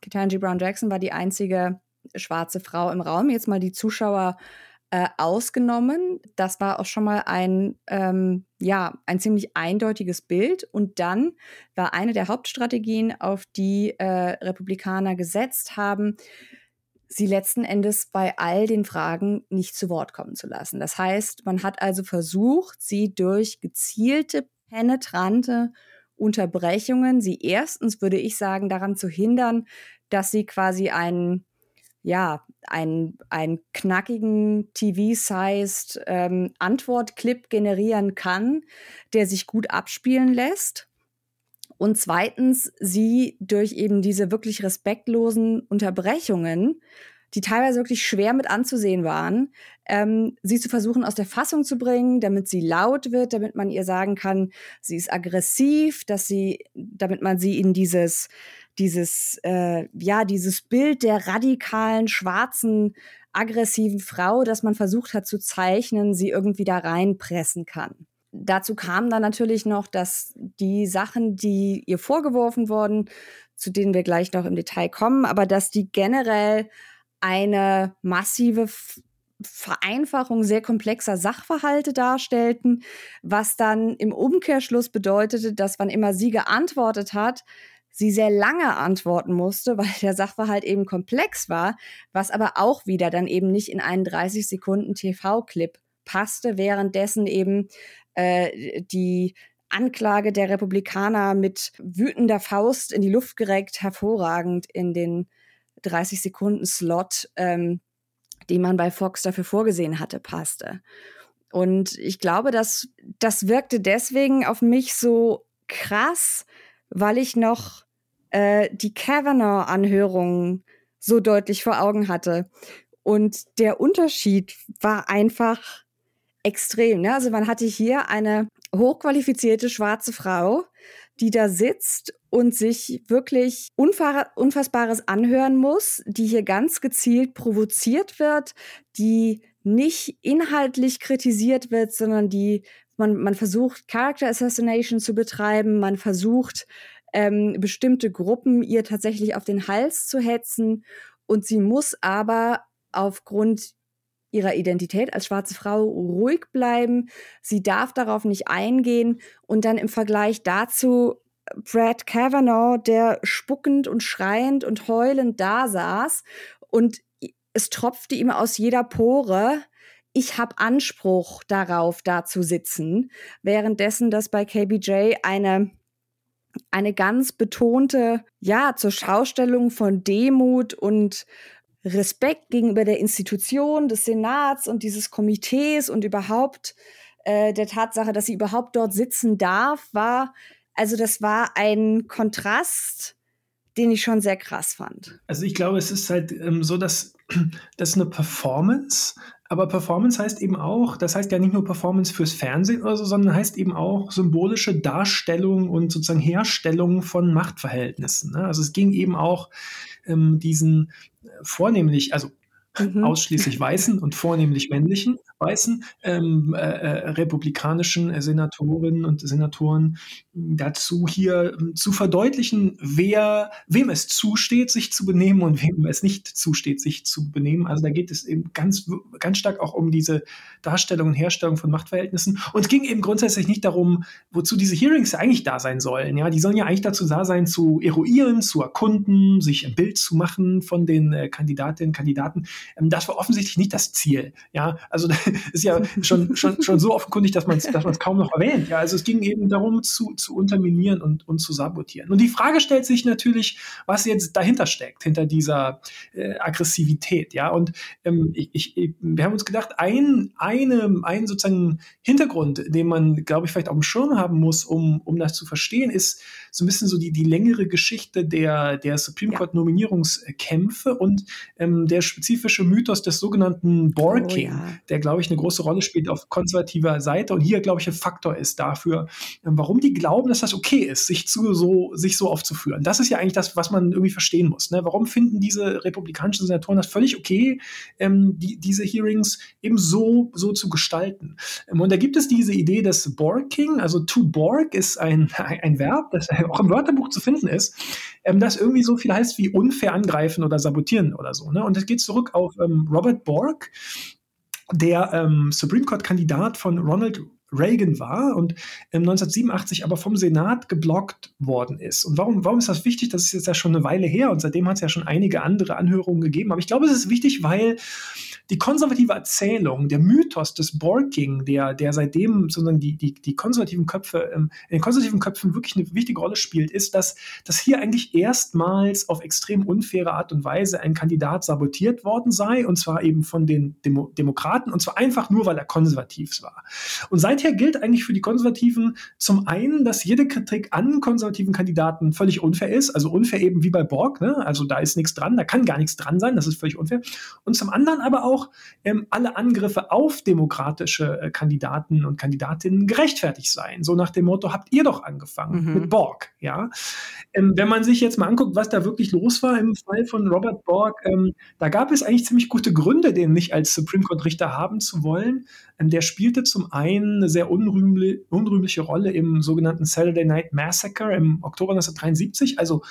Ketanji Brown Jackson war die einzige schwarze Frau im Raum. Jetzt mal die Zuschauer äh, ausgenommen. Das war auch schon mal ein, ähm, ja, ein ziemlich eindeutiges Bild. Und dann war eine der Hauptstrategien, auf die äh, Republikaner gesetzt haben, sie letzten Endes bei all den Fragen nicht zu Wort kommen zu lassen. Das heißt, man hat also versucht, sie durch gezielte, penetrante Unterbrechungen, sie erstens, würde ich sagen, daran zu hindern, dass sie quasi einen, ja, einen, einen knackigen TV-sized ähm, Antwortclip generieren kann, der sich gut abspielen lässt. Und zweitens sie durch eben diese wirklich respektlosen Unterbrechungen, die teilweise wirklich schwer mit anzusehen waren, ähm, sie zu versuchen aus der Fassung zu bringen, damit sie laut wird, damit man ihr sagen kann, sie ist aggressiv, dass sie, damit man sie in dieses dieses äh, ja dieses Bild der radikalen schwarzen aggressiven Frau, das man versucht hat zu zeichnen, sie irgendwie da reinpressen kann. Dazu kam dann natürlich noch, dass die Sachen, die ihr vorgeworfen wurden, zu denen wir gleich noch im Detail kommen, aber dass die generell eine massive Vereinfachung sehr komplexer Sachverhalte darstellten, was dann im Umkehrschluss bedeutete, dass wann immer sie geantwortet hat, sie sehr lange antworten musste, weil der Sachverhalt eben komplex war, was aber auch wieder dann eben nicht in einen 30 Sekunden TV-Clip passte, währenddessen eben äh, die Anklage der Republikaner mit wütender Faust in die Luft gereckt, hervorragend in den 30 Sekunden Slot, ähm, den man bei Fox dafür vorgesehen hatte, passte. Und ich glaube, dass das wirkte deswegen auf mich so krass, weil ich noch äh, die Kavanaugh-Anhörungen so deutlich vor Augen hatte. Und der Unterschied war einfach extrem. Ne? Also man hatte hier eine hochqualifizierte schwarze Frau, die da sitzt und sich wirklich Unfassbares anhören muss, die hier ganz gezielt provoziert wird, die nicht inhaltlich kritisiert wird, sondern die man, man versucht, Character Assassination zu betreiben, man versucht, ähm, bestimmte Gruppen ihr tatsächlich auf den Hals zu hetzen. Und sie muss aber aufgrund ihrer Identität als schwarze Frau ruhig bleiben. Sie darf darauf nicht eingehen. Und dann im Vergleich dazu Brad Kavanaugh, der spuckend und schreiend und heulend da saß und es tropfte ihm aus jeder Pore. Ich habe Anspruch darauf, da zu sitzen, währenddessen das bei KBJ eine eine ganz betonte, ja, zur Schaustellung von Demut und Respekt gegenüber der Institution des Senats und dieses Komitees und überhaupt äh, der Tatsache, dass sie überhaupt dort sitzen darf, war, also das war ein Kontrast, den ich schon sehr krass fand. Also ich glaube, es ist halt ähm, so, dass das eine Performance, aber Performance heißt eben auch, das heißt ja nicht nur Performance fürs Fernsehen oder so, sondern heißt eben auch symbolische Darstellung und sozusagen Herstellung von Machtverhältnissen. Ne? Also es ging eben auch ähm, diesen vornehmlich, also mhm. ausschließlich weißen und vornehmlich männlichen weißen ähm, äh, äh, republikanischen Senatorinnen und Senatoren dazu hier ähm, zu verdeutlichen, wer, wem es zusteht, sich zu benehmen und wem es nicht zusteht, sich zu benehmen. Also da geht es eben ganz, ganz stark auch um diese Darstellung und Herstellung von Machtverhältnissen. Und es ging eben grundsätzlich nicht darum, wozu diese Hearings eigentlich da sein sollen. Ja, die sollen ja eigentlich dazu da sein, zu eruieren, zu erkunden, sich ein Bild zu machen von den äh, Kandidatinnen Kandidaten. Ähm, das war offensichtlich nicht das Ziel. Ja, also ist ja schon, schon, schon so offenkundig, dass man es dass kaum noch erwähnt. Ja, also es ging eben darum, zu, zu unterminieren und, und zu sabotieren. Und die Frage stellt sich natürlich, was jetzt dahinter steckt, hinter dieser äh, Aggressivität. Ja, und ähm, ich, ich, wir haben uns gedacht, ein, eine, ein sozusagen Hintergrund, den man, glaube ich, vielleicht auf dem Schirm haben muss, um, um das zu verstehen, ist so ein bisschen so die, die längere Geschichte der, der Supreme Court Nominierungskämpfe und ähm, der spezifischen typische Mythos des sogenannten Borking, oh, ja. der, glaube ich, eine große Rolle spielt auf konservativer Seite und hier, glaube ich, ein Faktor ist dafür, ähm, warum die glauben, dass das okay ist, sich, zu, so, sich so aufzuführen. Das ist ja eigentlich das, was man irgendwie verstehen muss. Ne? Warum finden diese republikanischen Senatoren das völlig okay, ähm, die, diese Hearings eben so, so zu gestalten? Ähm, und da gibt es diese Idee des Borking, also to borg ist ein, ein Verb, das auch im Wörterbuch zu finden ist, ähm, das irgendwie so viel heißt wie unfair angreifen oder sabotieren oder so. Ne? Und es geht zurück auf ähm, Robert Bork, der ähm, Supreme Court-Kandidat von Ronald Reagan war und 1987 aber vom Senat geblockt worden ist. Und warum, warum ist das wichtig? Das ist jetzt ja schon eine Weile her und seitdem hat es ja schon einige andere Anhörungen gegeben. Aber ich glaube, es ist wichtig, weil die konservative Erzählung, der Mythos des Borking, der, der seitdem sozusagen die, die, die konservativen Köpfe, ähm, in den konservativen Köpfen wirklich eine wichtige Rolle spielt, ist, dass, dass hier eigentlich erstmals auf extrem unfaire Art und Weise ein Kandidat sabotiert worden sei, und zwar eben von den Demo Demokraten, und zwar einfach nur, weil er konservativ war. Und seither gilt eigentlich für die Konservativen zum einen, dass jede Kritik an konservativen Kandidaten völlig unfair ist, also unfair eben wie bei Borg, ne? also da ist nichts dran, da kann gar nichts dran sein, das ist völlig unfair. Und zum anderen aber auch, auch ähm, alle Angriffe auf demokratische äh, Kandidaten und Kandidatinnen gerechtfertigt seien. So nach dem Motto, habt ihr doch angefangen mhm. mit Borg. Ja? Ähm, wenn man sich jetzt mal anguckt, was da wirklich los war im Fall von Robert Borg, ähm, da gab es eigentlich ziemlich gute Gründe, den nicht als Supreme Court Richter haben zu wollen. Ähm, der spielte zum einen eine sehr unrühmli unrühmliche Rolle im sogenannten Saturday Night Massacre im Oktober 1973, also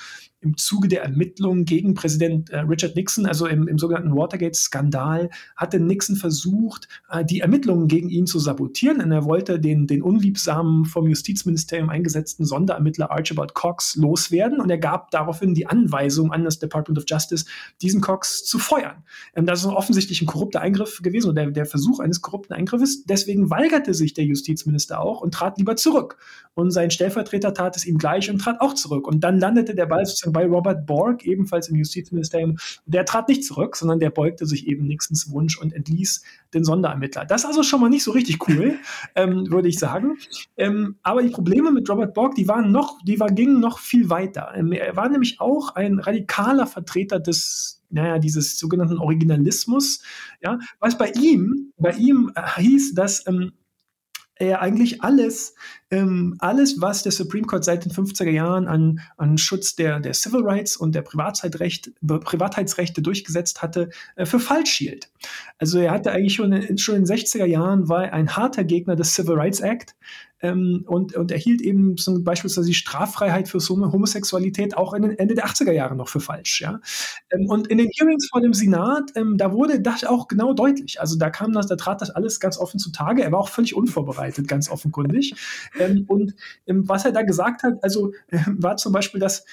im Zuge der Ermittlungen gegen Präsident äh, Richard Nixon, also im, im sogenannten Watergate-Skandal, hatte Nixon versucht, äh, die Ermittlungen gegen ihn zu sabotieren. Und er wollte den, den unliebsamen vom Justizministerium eingesetzten Sonderermittler Archibald Cox loswerden. Und er gab daraufhin die Anweisung an das Department of Justice, diesen Cox zu feuern. Ähm, das ist offensichtlich ein korrupter Eingriff gewesen oder der, der Versuch eines korrupten Eingriffes. Deswegen weigerte sich der Justizminister auch und trat lieber zurück. Und sein Stellvertreter tat es ihm gleich und trat auch zurück. Und dann landete der Ball sozusagen bei Robert Borg, ebenfalls im Justizministerium. Der trat nicht zurück, sondern der beugte sich eben Nixons Wunsch und entließ den Sonderermittler. Das ist also schon mal nicht so richtig cool, ähm, würde ich sagen. Ähm, aber die Probleme mit Robert Borg, die waren noch, die war, gingen noch viel weiter. Ähm, er war nämlich auch ein radikaler Vertreter des, naja, dieses sogenannten Originalismus, ja, was bei ihm, bei ihm äh, hieß, dass ähm, er eigentlich alles, ähm, alles, was der Supreme Court seit den 50er Jahren an, an Schutz der, der Civil Rights und der Privatheitsrechte, Privatheitsrechte durchgesetzt hatte, äh, für falsch hielt. Also er hatte eigentlich schon in, schon in den 60er Jahren war ein harter Gegner des Civil Rights Act, ähm, und, und erhielt eben so beispielsweise die Straffreiheit für Homosexualität auch in den Ende der 80er Jahre noch für falsch. Ja? Ähm, und in den Hearings vor dem Senat, ähm, da wurde das auch genau deutlich. Also da kam das, da trat das alles ganz offen zutage. Er war auch völlig unvorbereitet, ganz offenkundig. Ähm, und ähm, was er da gesagt hat, also äh, war zum Beispiel, dass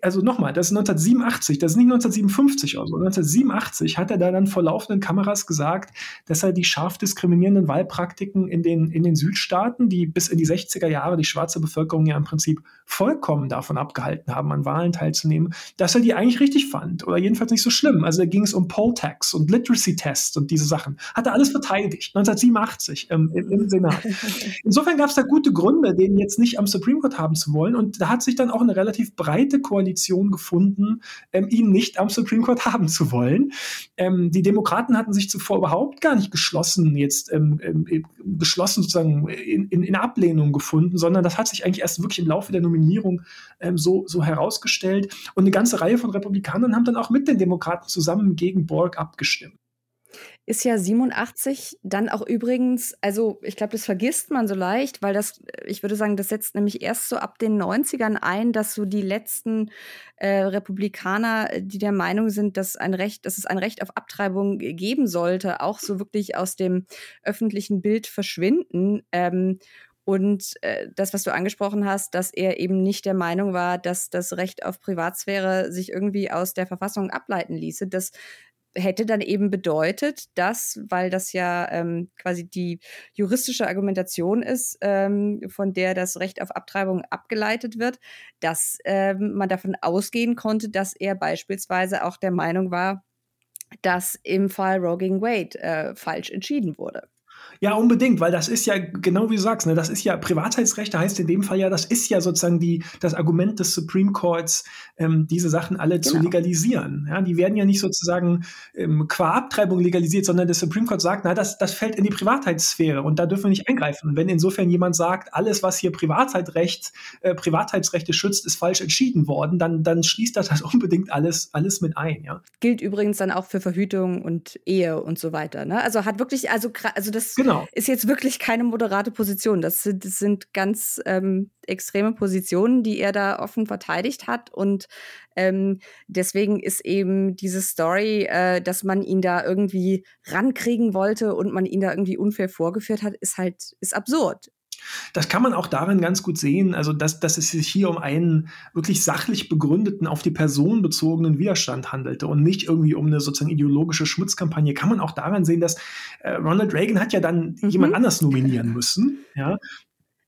also nochmal, das ist 1987, das ist nicht 1957 oder so. 1987 hat er da dann vor laufenden Kameras gesagt, dass er die scharf diskriminierenden Wahlpraktiken in den, in den Südstaaten, die bis in die 60er Jahre die schwarze Bevölkerung ja im Prinzip vollkommen davon abgehalten haben, an Wahlen teilzunehmen, dass er die eigentlich richtig fand oder jedenfalls nicht so schlimm. Also da ging es um Poll Tax und Literacy Tests und diese Sachen. Hat er alles verteidigt, 1987 ähm, im, im Senat. Insofern gab es da gute Gründe, den jetzt nicht am Supreme Court haben zu wollen und da hat sich dann auch eine relativ breite Koalition gefunden, ähm, ihn nicht am Supreme Court haben zu wollen. Ähm, die Demokraten hatten sich zuvor überhaupt gar nicht geschlossen, jetzt ähm, ähm geschlossen sozusagen in, in, in, Ablehnung gefunden, sondern das hat sich eigentlich erst wirklich im Laufe der Nominierung ähm, so, so herausgestellt. Und eine ganze Reihe von Republikanern haben dann auch mit den Demokraten zusammen gegen Borg abgestimmt ist ja 87 dann auch übrigens, also ich glaube, das vergisst man so leicht, weil das, ich würde sagen, das setzt nämlich erst so ab den 90ern ein, dass so die letzten äh, Republikaner, die der Meinung sind, dass ein Recht, dass es ein Recht auf Abtreibung geben sollte, auch so wirklich aus dem öffentlichen Bild verschwinden. Ähm, und äh, das, was du angesprochen hast, dass er eben nicht der Meinung war, dass das Recht auf Privatsphäre sich irgendwie aus der Verfassung ableiten ließe, das hätte dann eben bedeutet, dass, weil das ja ähm, quasi die juristische Argumentation ist, ähm, von der das Recht auf Abtreibung abgeleitet wird, dass ähm, man davon ausgehen konnte, dass er beispielsweise auch der Meinung war, dass im Fall Roe gegen Wade äh, falsch entschieden wurde. Ja, unbedingt, weil das ist ja genau wie du sagst, ne, das ist ja Privatheitsrechte heißt in dem Fall ja, das ist ja sozusagen die, das Argument des Supreme Courts, ähm, diese Sachen alle genau. zu legalisieren. Ja, die werden ja nicht sozusagen ähm, qua Abtreibung legalisiert, sondern der Supreme Court sagt, na, das, das fällt in die Privatheitssphäre und da dürfen wir nicht eingreifen. Und wenn insofern jemand sagt, alles, was hier Privatheitsrecht, äh, Privatheitsrechte schützt, ist falsch entschieden worden, dann, dann schließt das halt unbedingt alles, alles mit ein. Ja. Gilt übrigens dann auch für Verhütung und Ehe und so weiter. Ne? Also hat wirklich, also, also das genau genau. ist jetzt wirklich keine moderate Position. Das sind, das sind ganz ähm, extreme Positionen, die er da offen verteidigt hat. Und ähm, deswegen ist eben diese Story, äh, dass man ihn da irgendwie rankriegen wollte und man ihn da irgendwie unfair vorgeführt hat, ist halt ist absurd. Das kann man auch darin ganz gut sehen, also dass, dass es sich hier um einen wirklich sachlich begründeten, auf die Person bezogenen Widerstand handelte und nicht irgendwie um eine sozusagen ideologische Schmutzkampagne. Kann man auch daran sehen, dass äh, Ronald Reagan hat ja dann mhm. jemand anders nominieren müssen, ja.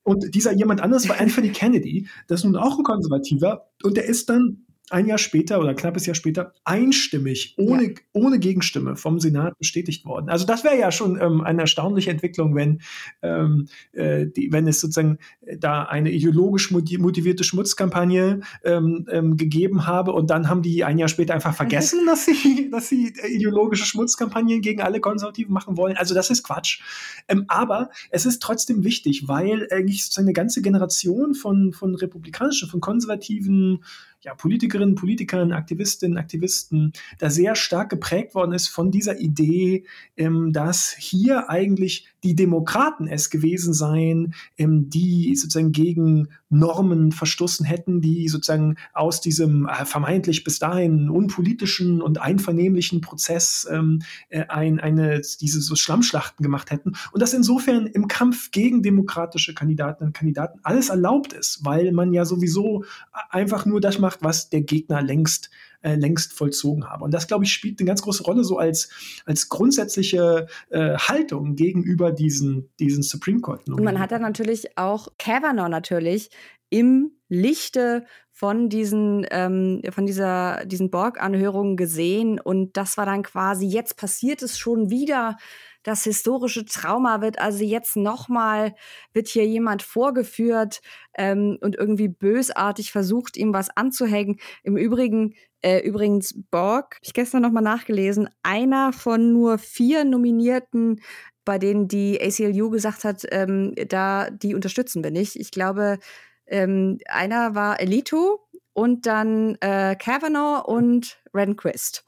Und dieser jemand anders war Anthony Kennedy, das ist nun auch ein Konservativer und der ist dann ein Jahr später oder knappes Jahr später einstimmig, ohne, ja. ohne Gegenstimme vom Senat bestätigt worden. Also das wäre ja schon ähm, eine erstaunliche Entwicklung, wenn, ähm, äh, die, wenn es sozusagen da eine ideologisch motivierte Schmutzkampagne ähm, ähm, gegeben habe und dann haben die ein Jahr später einfach vergessen, dass sie, dass sie ideologische Schmutzkampagnen gegen alle Konservativen machen wollen. Also das ist Quatsch. Ähm, aber es ist trotzdem wichtig, weil eigentlich sozusagen eine ganze Generation von, von republikanischen, von konservativen ja, Politikerinnen, Politikern, Aktivistinnen, Aktivisten da sehr stark geprägt worden ist von dieser Idee, ähm, dass hier eigentlich die Demokraten es gewesen seien, ähm, die sozusagen gegen Normen verstoßen hätten, die sozusagen aus diesem äh, vermeintlich bis dahin unpolitischen und einvernehmlichen Prozess ähm, äh, ein, eine, diese so Schlammschlachten gemacht hätten. Und dass insofern im Kampf gegen demokratische Kandidatinnen und Kandidaten alles erlaubt ist, weil man ja sowieso einfach nur das macht, was der Gegner längst äh, längst vollzogen habe. Und das, glaube ich, spielt eine ganz große Rolle so als, als grundsätzliche äh, Haltung gegenüber diesen, diesen Supreme Court. Und man hat dann natürlich auch Kavanaugh natürlich im Lichte von diesen, ähm, von dieser, diesen Borg-Anhörungen gesehen. Und das war dann quasi, jetzt passiert es schon wieder das historische Trauma wird also jetzt nochmal, wird hier jemand vorgeführt ähm, und irgendwie bösartig versucht, ihm was anzuhängen. Im Übrigen, äh, übrigens Borg, ich gestern nochmal nachgelesen, einer von nur vier Nominierten bei denen die ACLU gesagt hat, ähm, da die unterstützen wir nicht. Ich glaube, ähm, einer war Elito und dann äh, Kavanaugh und Rehnquist.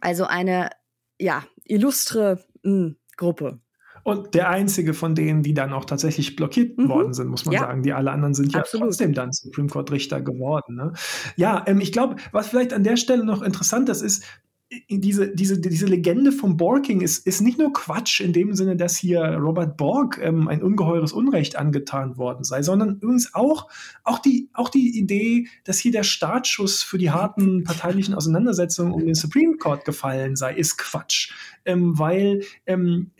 Also eine ja illustre hm, Gruppe. Und der einzige von denen, die dann auch tatsächlich blockiert mhm. worden sind, muss man ja. sagen. Die alle anderen sind ja Absolut. trotzdem dann Supreme Court Richter geworden. Ne? Ja, ähm, ich glaube, was vielleicht an der Stelle noch interessant ist, ist, diese, diese, diese Legende vom Borking ist, ist nicht nur Quatsch in dem Sinne, dass hier Robert Borg ähm, ein ungeheures Unrecht angetan worden sei, sondern übrigens auch, auch, die, auch die Idee, dass hier der Startschuss für die harten parteilichen Auseinandersetzungen um den Supreme Court gefallen sei, ist Quatsch. Ähm, weil ähm,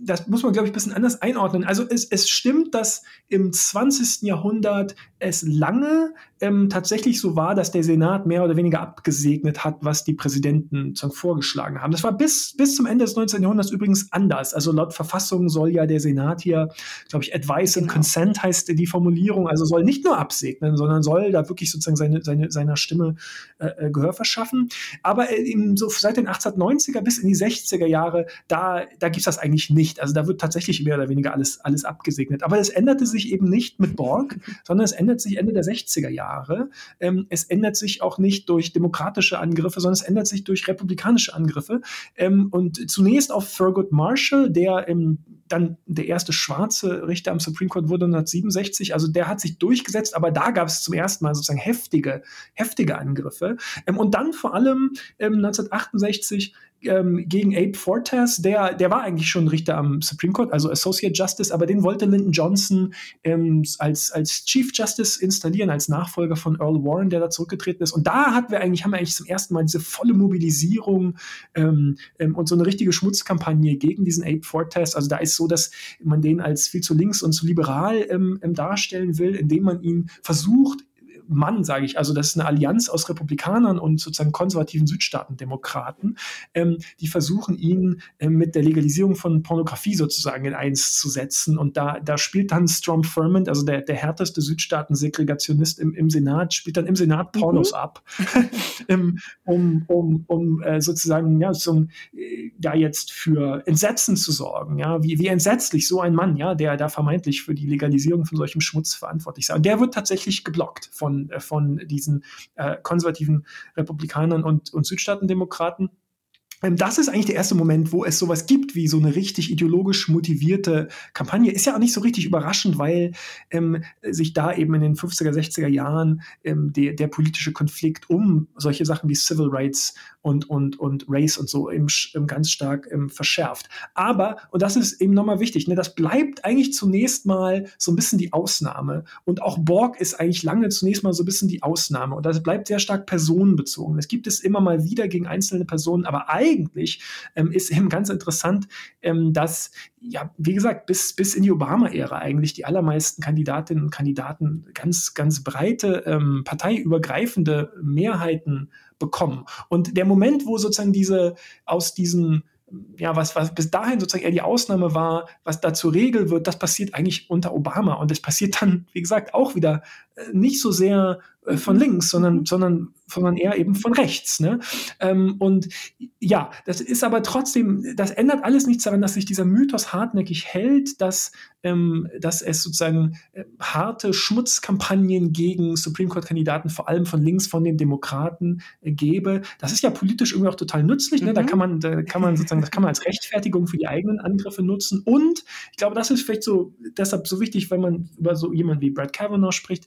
das muss man, glaube ich, ein bisschen anders einordnen. Also es, es stimmt, dass im 20. Jahrhundert es lange ähm, tatsächlich so war, dass der Senat mehr oder weniger abgesegnet hat, was die Präsidenten vorgeschlagen haben. Das war bis, bis zum Ende des 19. Jahrhunderts übrigens anders. Also laut Verfassung soll ja der Senat hier, glaube ich, Advice genau. and Consent heißt die Formulierung, also soll nicht nur absegnen, sondern soll da wirklich sozusagen seine, seine, seiner Stimme äh, äh Gehör verschaffen. Aber äh, so seit den 1890er bis in die 60er Jahre, da, da gibt es das eigentlich nicht. Also da wird tatsächlich mehr oder weniger alles, alles abgesegnet. Aber es änderte sich eben nicht mit Borg, sondern es ändert sich Ende der 60er Jahre. Ähm, es ändert sich auch nicht durch demokratische Angriffe, sondern es ändert sich durch republikanische Angriffe. Ähm, und zunächst auf Thurgood Marshall, der ähm, dann der erste schwarze Richter am Supreme Court wurde 1967. Also der hat sich durchgesetzt, aber da gab es zum ersten Mal sozusagen heftige, heftige Angriffe. Ähm, und dann vor allem ähm, 1968 ähm, gegen Abe Fortas, der, der war eigentlich schon Richter am Supreme Court, also Associate Justice, aber den wollte Lyndon Johnson ähm, als, als Chief Justice installieren, als Nachfolger von Earl Warren, der da zurückgetreten ist. Und da hatten wir eigentlich, haben wir eigentlich zum ersten Mal diese volle Mobilisierung ähm, ähm, und so eine richtige Schmutzkampagne gegen diesen Abe Fortas. Also da ist so, dass man den als viel zu links und zu liberal ähm, ähm, darstellen will, indem man ihn versucht, Mann, sage ich. Also das ist eine Allianz aus Republikanern und sozusagen konservativen Südstaatendemokraten, ähm, die versuchen ihn äh, mit der Legalisierung von Pornografie sozusagen in eins zu setzen. Und da, da spielt dann Strom Furman, also der, der härteste Südstaaten-Segregationist im, im Senat, spielt dann im Senat Pornos mhm. ab, ähm, um, um, um äh, sozusagen ja, so, äh, da jetzt für Entsetzen zu sorgen. Ja? Wie, wie entsetzlich so ein Mann, ja, der da vermeintlich für die Legalisierung von solchem Schmutz verantwortlich sei. Und der wird tatsächlich geblockt von, von diesen äh, konservativen Republikanern und, und Südstaatendemokraten. Ähm, das ist eigentlich der erste Moment, wo es sowas gibt wie so eine richtig ideologisch motivierte Kampagne. Ist ja auch nicht so richtig überraschend, weil ähm, sich da eben in den 50er, 60er Jahren ähm, der, der politische Konflikt um solche Sachen wie Civil Rights und, und, und Race und so im, ganz stark ähm, verschärft. Aber, und das ist eben nochmal wichtig, ne, das bleibt eigentlich zunächst mal so ein bisschen die Ausnahme. Und auch Borg ist eigentlich lange zunächst mal so ein bisschen die Ausnahme. Und das bleibt sehr stark personenbezogen. Es gibt es immer mal wieder gegen einzelne Personen, aber eigentlich ähm, ist eben ganz interessant, ähm, dass, ja, wie gesagt, bis, bis in die Obama-Ära eigentlich die allermeisten Kandidatinnen und Kandidaten ganz, ganz breite, ähm, parteiübergreifende Mehrheiten bekommen. Und der Moment, wo sozusagen diese aus diesen ja, was, was bis dahin sozusagen eher die Ausnahme war, was da zur Regel wird, das passiert eigentlich unter Obama. Und es passiert dann, wie gesagt, auch wieder nicht so sehr äh, von links, sondern, mhm. sondern, sondern eher eben von rechts. Ne? Ähm, und ja, das ist aber trotzdem, das ändert alles nichts daran, dass sich dieser Mythos hartnäckig hält, dass, ähm, dass es sozusagen äh, harte Schmutzkampagnen gegen Supreme Court-Kandidaten, vor allem von links, von den Demokraten äh, gäbe. Das ist ja politisch irgendwie auch total nützlich. Ne? Mhm. Da kann man, da kann man sozusagen, das kann man als Rechtfertigung für die eigenen Angriffe nutzen. Und ich glaube, das ist vielleicht so deshalb so wichtig, wenn man über so jemanden wie Brad Kavanaugh spricht.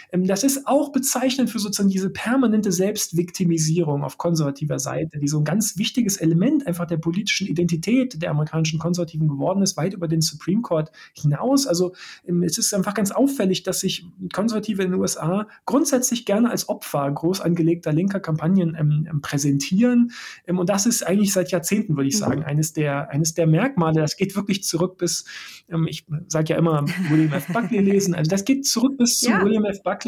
das ist auch bezeichnend für sozusagen diese permanente Selbstviktimisierung auf konservativer Seite, die so ein ganz wichtiges Element einfach der politischen Identität der amerikanischen Konservativen geworden ist, weit über den Supreme Court hinaus. Also ähm, es ist einfach ganz auffällig, dass sich Konservative in den USA grundsätzlich gerne als Opfer groß angelegter linker Kampagnen ähm, ähm präsentieren. Ähm, und das ist eigentlich seit Jahrzehnten, würde ich mhm. sagen, eines der, eines der Merkmale. Das geht wirklich zurück bis, ähm, ich sage ja immer, William F. Buckley lesen. Also das geht zurück bis zu ja. William F. Buckley.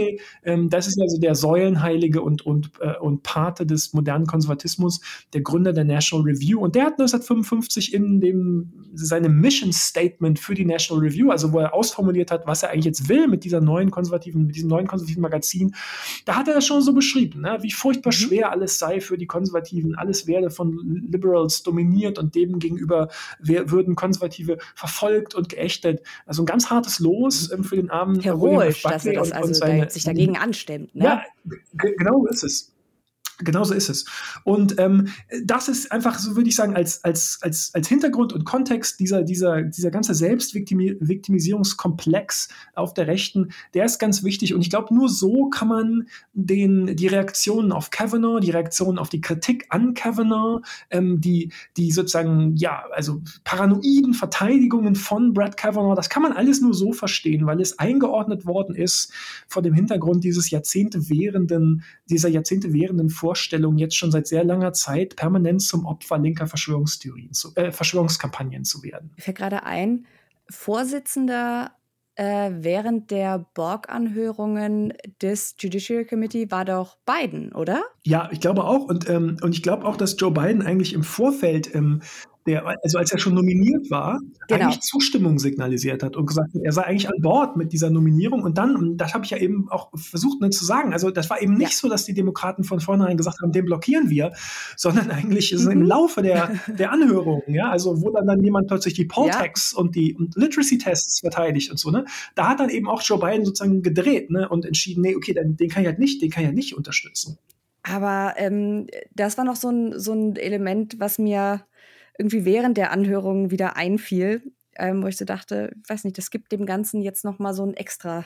Das ist also der Säulenheilige und, und, äh, und Pate des modernen Konservatismus, der Gründer der National Review. Und der hat 1955 in dem, seinem Mission Statement für die National Review, also wo er ausformuliert hat, was er eigentlich jetzt will mit dieser neuen konservativen, mit diesem neuen konservativen Magazin, da hat er das schon so beschrieben, ne? wie furchtbar mhm. schwer alles sei für die Konservativen, alles werde von Liberals dominiert und dem gegenüber würden Konservative verfolgt und geächtet. Also ein ganz hartes Los ähm, für den armen Heroisch, dass er das und, also und seine, sich dagegen anstimmt. Ne? Ja, genau ist es. Genauso ist es. Und ähm, das ist einfach, so würde ich sagen, als, als, als, als Hintergrund und Kontext dieser, dieser, dieser ganze Selbstviktimisierungskomplex auf der Rechten, der ist ganz wichtig. Und ich glaube, nur so kann man den, die Reaktionen auf Kavanaugh, die Reaktionen auf die Kritik an Kavanaugh, ähm, die, die sozusagen, ja, also paranoiden Verteidigungen von Brad Kavanaugh, das kann man alles nur so verstehen, weil es eingeordnet worden ist vor dem Hintergrund dieses Jahrzehnte währenden, dieser Jahrzehnte währenden Vorstellung, jetzt schon seit sehr langer Zeit permanent zum Opfer linker Verschwörungstheorien, zu, äh, Verschwörungskampagnen zu werden. Ich fällt gerade ein, Vorsitzender äh, während der Borg-Anhörungen des Judiciary Committee war doch Biden, oder? Ja, ich glaube auch. Und, ähm, und ich glaube auch, dass Joe Biden eigentlich im Vorfeld ähm, der, also als er schon nominiert war, genau. eigentlich Zustimmung signalisiert hat und gesagt hat, er sei eigentlich an Bord mit dieser Nominierung. Und dann, und das habe ich ja eben auch versucht ne, zu sagen, also das war eben nicht ja. so, dass die Demokraten von vornherein gesagt haben, den blockieren wir, sondern eigentlich ist mhm. es im Laufe der, der Anhörung, ja, also wo dann, dann jemand plötzlich die Poll-Tags ja. und die und Literacy-Tests verteidigt und so, ne, da hat dann eben auch Joe Biden sozusagen gedreht ne, und entschieden, nee, okay, den, den kann ich halt nicht, den kann ich halt nicht unterstützen. Aber ähm, das war noch so ein, so ein Element, was mir irgendwie während der Anhörung wieder einfiel, ähm, wo ich so dachte, ich weiß nicht, das gibt dem Ganzen jetzt noch mal so ein extra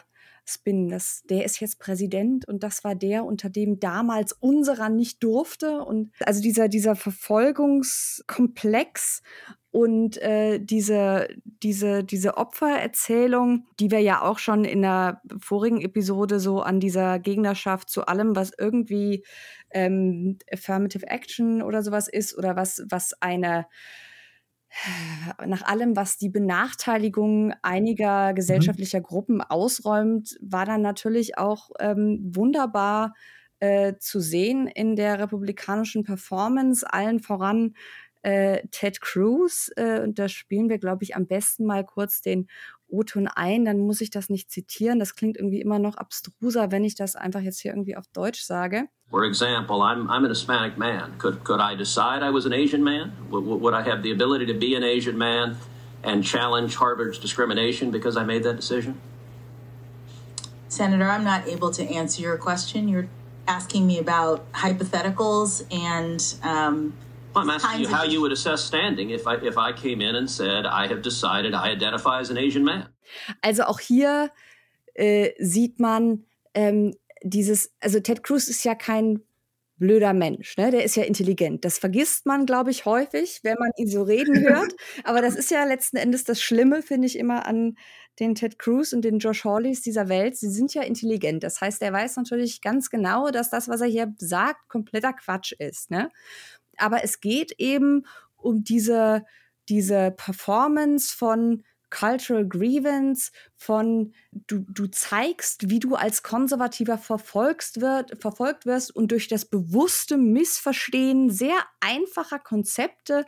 Spin. Das, der ist jetzt Präsident und das war der, unter dem damals unserer nicht durfte. Und also dieser, dieser Verfolgungskomplex und äh, diese, diese, diese Opfererzählung, die wir ja auch schon in der vorigen Episode so an dieser Gegnerschaft zu allem, was irgendwie ähm, Affirmative Action oder sowas ist oder was, was eine nach allem, was die Benachteiligung einiger mhm. gesellschaftlicher mhm. Gruppen ausräumt, war dann natürlich auch ähm, wunderbar äh, zu sehen in der republikanischen Performance, allen voran äh, Ted Cruz. Äh, und da spielen wir, glaube ich, am besten mal kurz den O-Ton ein. Dann muss ich das nicht zitieren. Das klingt irgendwie immer noch abstruser, wenn ich das einfach jetzt hier irgendwie auf Deutsch sage. For example, I'm, I'm an Hispanic man. Could, could I decide I was an Asian man? Would, would I have the ability to be an Asian man and challenge Harvard's discrimination because I made that decision? Senator, I'm not able to answer your question. You're asking me about hypotheticals and um, I'm asking you how you would assess standing if I, if I came in and said, I have decided I identify as an Asian man. Also auch hier äh, sieht man ähm, dieses, also Ted Cruz ist ja kein blöder Mensch, ne? Der ist ja intelligent. Das vergisst man, glaube ich, häufig, wenn man ihn so reden hört. Aber das ist ja letzten Endes das Schlimme, finde ich immer an den Ted Cruz und den Josh Hawleys dieser Welt. Sie sind ja intelligent. Das heißt, er weiß natürlich ganz genau, dass das, was er hier sagt, kompletter Quatsch ist, ne? Aber es geht eben um diese, diese Performance von Cultural Grievance, von du, du zeigst, wie du als Konservativer verfolgst wird, verfolgt wirst und durch das bewusste Missverstehen sehr einfacher Konzepte,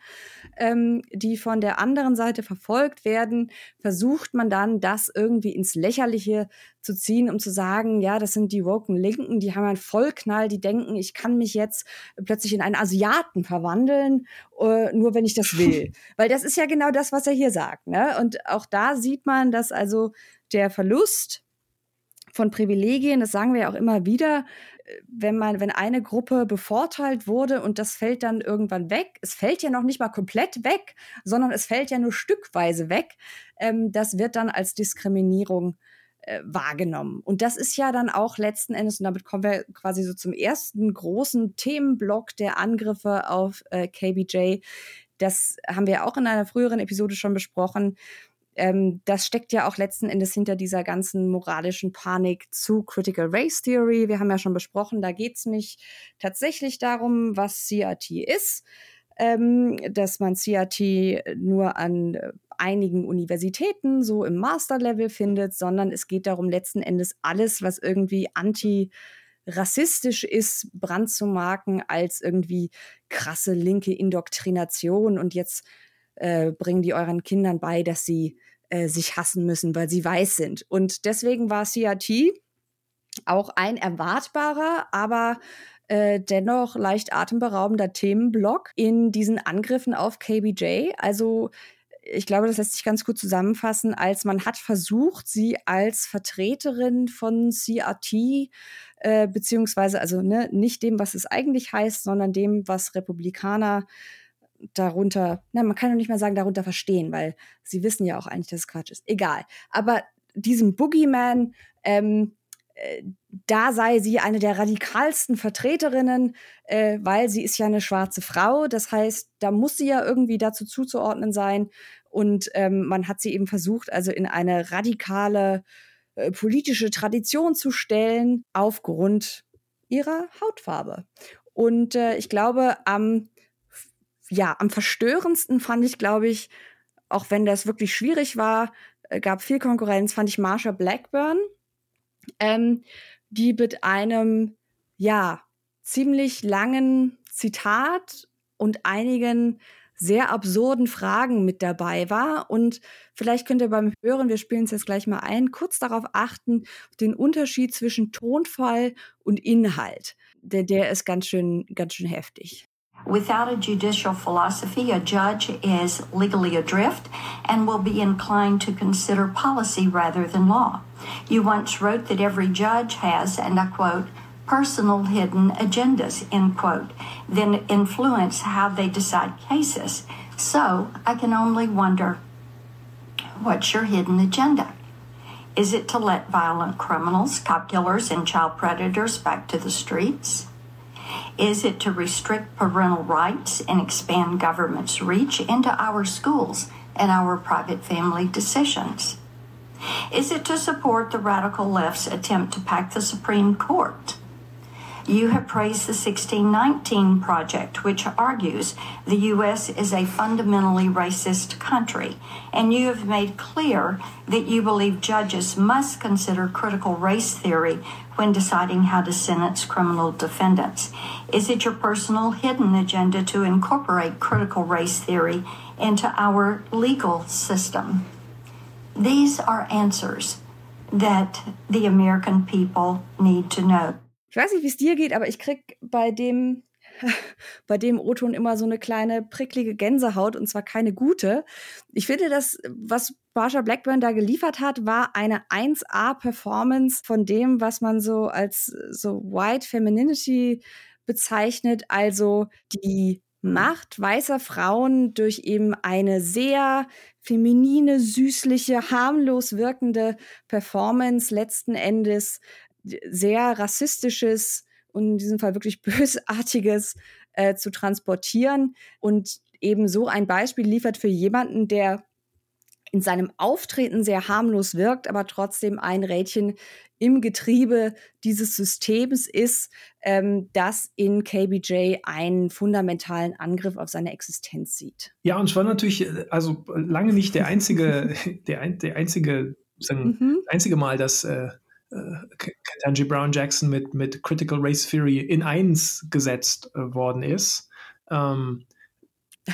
ähm, die von der anderen Seite verfolgt werden, versucht man dann, das irgendwie ins Lächerliche zu ziehen, um zu sagen, ja, das sind die woken Linken, die haben einen Vollknall, die denken, ich kann mich jetzt plötzlich in einen Asiaten verwandeln, äh, nur wenn ich das will. Weil das ist ja genau das, was er hier sagt. Ne? Und auch da sieht man, dass also der Verlust von Privilegien, das sagen wir ja auch immer wieder, wenn man, wenn eine Gruppe bevorteilt wurde und das fällt dann irgendwann weg, es fällt ja noch nicht mal komplett weg, sondern es fällt ja nur stückweise weg, ähm, das wird dann als Diskriminierung äh, wahrgenommen. Und das ist ja dann auch letzten Endes, und damit kommen wir quasi so zum ersten großen Themenblock der Angriffe auf äh, KBJ. Das haben wir auch in einer früheren Episode schon besprochen ähm, das steckt ja auch letzten Endes hinter dieser ganzen moralischen Panik zu Critical Race Theory. Wir haben ja schon besprochen, da geht es nicht tatsächlich darum, was CRT ist, ähm, dass man CRT nur an äh, einigen Universitäten so im Masterlevel findet, sondern es geht darum, letzten Endes alles, was irgendwie anti rassistisch ist, Brand zu marken als irgendwie krasse linke Indoktrination und jetzt äh, bringen die euren Kindern bei, dass sie äh, sich hassen müssen, weil sie weiß sind. Und deswegen war CRT auch ein erwartbarer, aber äh, dennoch leicht atemberaubender Themenblock in diesen Angriffen auf KBJ. Also ich glaube, das lässt sich ganz gut zusammenfassen, als man hat versucht, sie als Vertreterin von CRT, äh, beziehungsweise also ne, nicht dem, was es eigentlich heißt, sondern dem, was Republikaner darunter, na, man kann doch nicht mal sagen, darunter verstehen, weil sie wissen ja auch eigentlich, dass es Quatsch ist. Egal. Aber diesem Boogeyman, ähm, äh, da sei sie eine der radikalsten Vertreterinnen, äh, weil sie ist ja eine schwarze Frau. Das heißt, da muss sie ja irgendwie dazu zuzuordnen sein. Und ähm, man hat sie eben versucht, also in eine radikale äh, politische Tradition zu stellen, aufgrund ihrer Hautfarbe. Und äh, ich glaube, am ja, am verstörendsten fand ich, glaube ich, auch wenn das wirklich schwierig war, äh, gab viel Konkurrenz, fand ich Marsha Blackburn, ähm, die mit einem, ja, ziemlich langen Zitat und einigen sehr absurden Fragen mit dabei war. Und vielleicht könnt ihr beim Hören, wir spielen es jetzt gleich mal ein, kurz darauf achten, den Unterschied zwischen Tonfall und Inhalt. Der, der ist ganz schön, ganz schön heftig. Without a judicial philosophy, a judge is legally adrift and will be inclined to consider policy rather than law. You once wrote that every judge has, and I quote, personal hidden agendas, end quote, then influence how they decide cases. So I can only wonder what's your hidden agenda? Is it to let violent criminals, cop killers, and child predators back to the streets? Is it to restrict parental rights and expand government's reach into our schools and our private family decisions? Is it to support the radical left's attempt to pack the Supreme Court? You have praised the 1619 Project, which argues the U.S. is a fundamentally racist country, and you have made clear that you believe judges must consider critical race theory when deciding how to sentence criminal defendants. Is it your personal hidden agenda to incorporate critical race theory into our legal system? These are answers that the American people need to know. Ich weiß nicht, wie es dir geht, aber ich krieg bei dem bei dem O-Ton immer so eine kleine pricklige Gänsehaut und zwar keine gute. Ich finde, das, was Marsha Blackburn da geliefert hat, war eine 1A-Performance von dem, was man so als so White Femininity bezeichnet, also die Macht weißer Frauen durch eben eine sehr feminine, süßliche, harmlos wirkende Performance letzten Endes sehr rassistisches und in diesem Fall wirklich bösartiges äh, zu transportieren und eben so ein Beispiel liefert für jemanden, der in seinem Auftreten sehr harmlos wirkt, aber trotzdem ein Rädchen im Getriebe dieses Systems ist, ähm, das in KBJ einen fundamentalen Angriff auf seine Existenz sieht. Ja, und es war natürlich äh, also lange nicht der einzige, der, der einzige, sagen, mhm. einzige Mal, dass äh, Ketanji Brown Jackson mit, mit Critical Race Theory in eins gesetzt äh, worden ist. Ähm,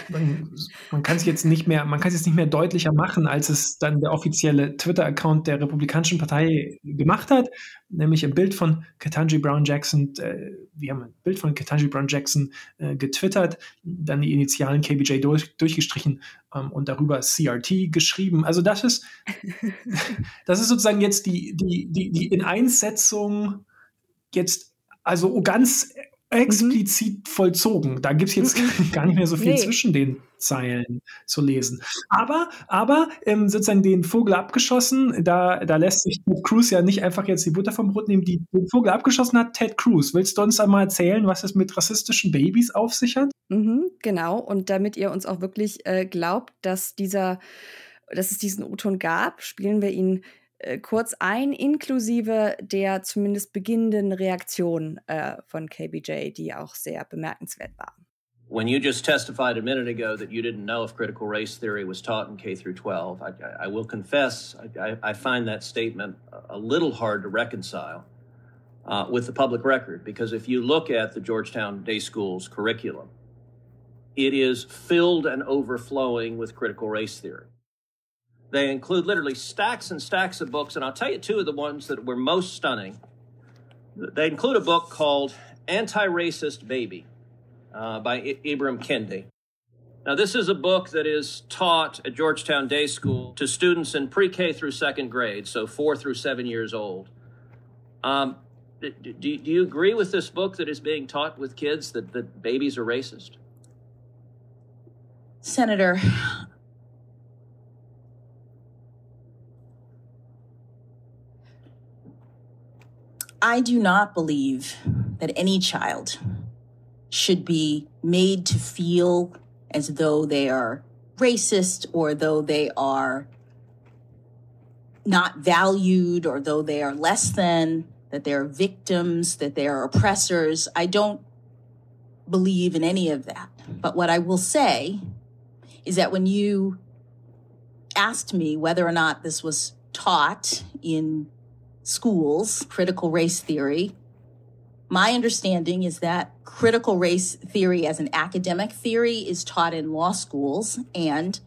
man, man kann es jetzt nicht mehr, man kann es jetzt nicht mehr deutlicher machen, als es dann der offizielle Twitter-Account der Republikanischen Partei gemacht hat, nämlich ein Bild von Ketanji Brown Jackson, äh, wir haben ein Bild von Ketanji Brown Jackson äh, getwittert, dann die Initialen KBJ durch, durchgestrichen ähm, und darüber CRT geschrieben. Also das ist, das ist sozusagen jetzt die, die, die, die Ineinssetzung jetzt also ganz explizit mhm. vollzogen. Da gibt es jetzt mhm. gar nicht mehr so viel nee. zwischen den Zeilen zu lesen. Aber, aber ähm, sozusagen den Vogel abgeschossen, da, da lässt sich Ted Cruz ja nicht einfach jetzt die Butter vom Brot nehmen, die den Vogel abgeschossen hat, Ted Cruz. Willst du uns einmal erzählen, was es mit rassistischen Babys auf sich hat? Mhm, genau, und damit ihr uns auch wirklich äh, glaubt, dass dieser, dass es diesen O-Ton gab, spielen wir ihn äh, kurz ein, inklusive der zumindest beginnenden Reaktion äh, von KBJ, die auch sehr bemerkenswert war. When you just testified a minute ago that you didn't know if critical race theory was taught in K through 12, I, I will confess I, I, find that statement a little hard to reconcile uh, with the public record because if you look at the Georgetown Day School's curriculum, it is filled and overflowing with critical race theory. They include literally stacks and stacks of books, and I'll tell you two of the ones that were most stunning. They include a book called Anti Racist Baby uh, by I- Ibram Kendi. Now, this is a book that is taught at Georgetown Day School to students in pre K through second grade, so four through seven years old. Um, do, do, you agree with this book that is being taught with kids that, that babies are racist? Senator, I do not believe that any child should be made to feel as though they are racist or though they are not valued or though they are less than, that they are victims, that they are oppressors. I don't believe in any of that. But what I will say is that when you asked me whether or not this was taught in schools critical race theory. My understanding is that critical race theory as an academic theory is taught in law schools. And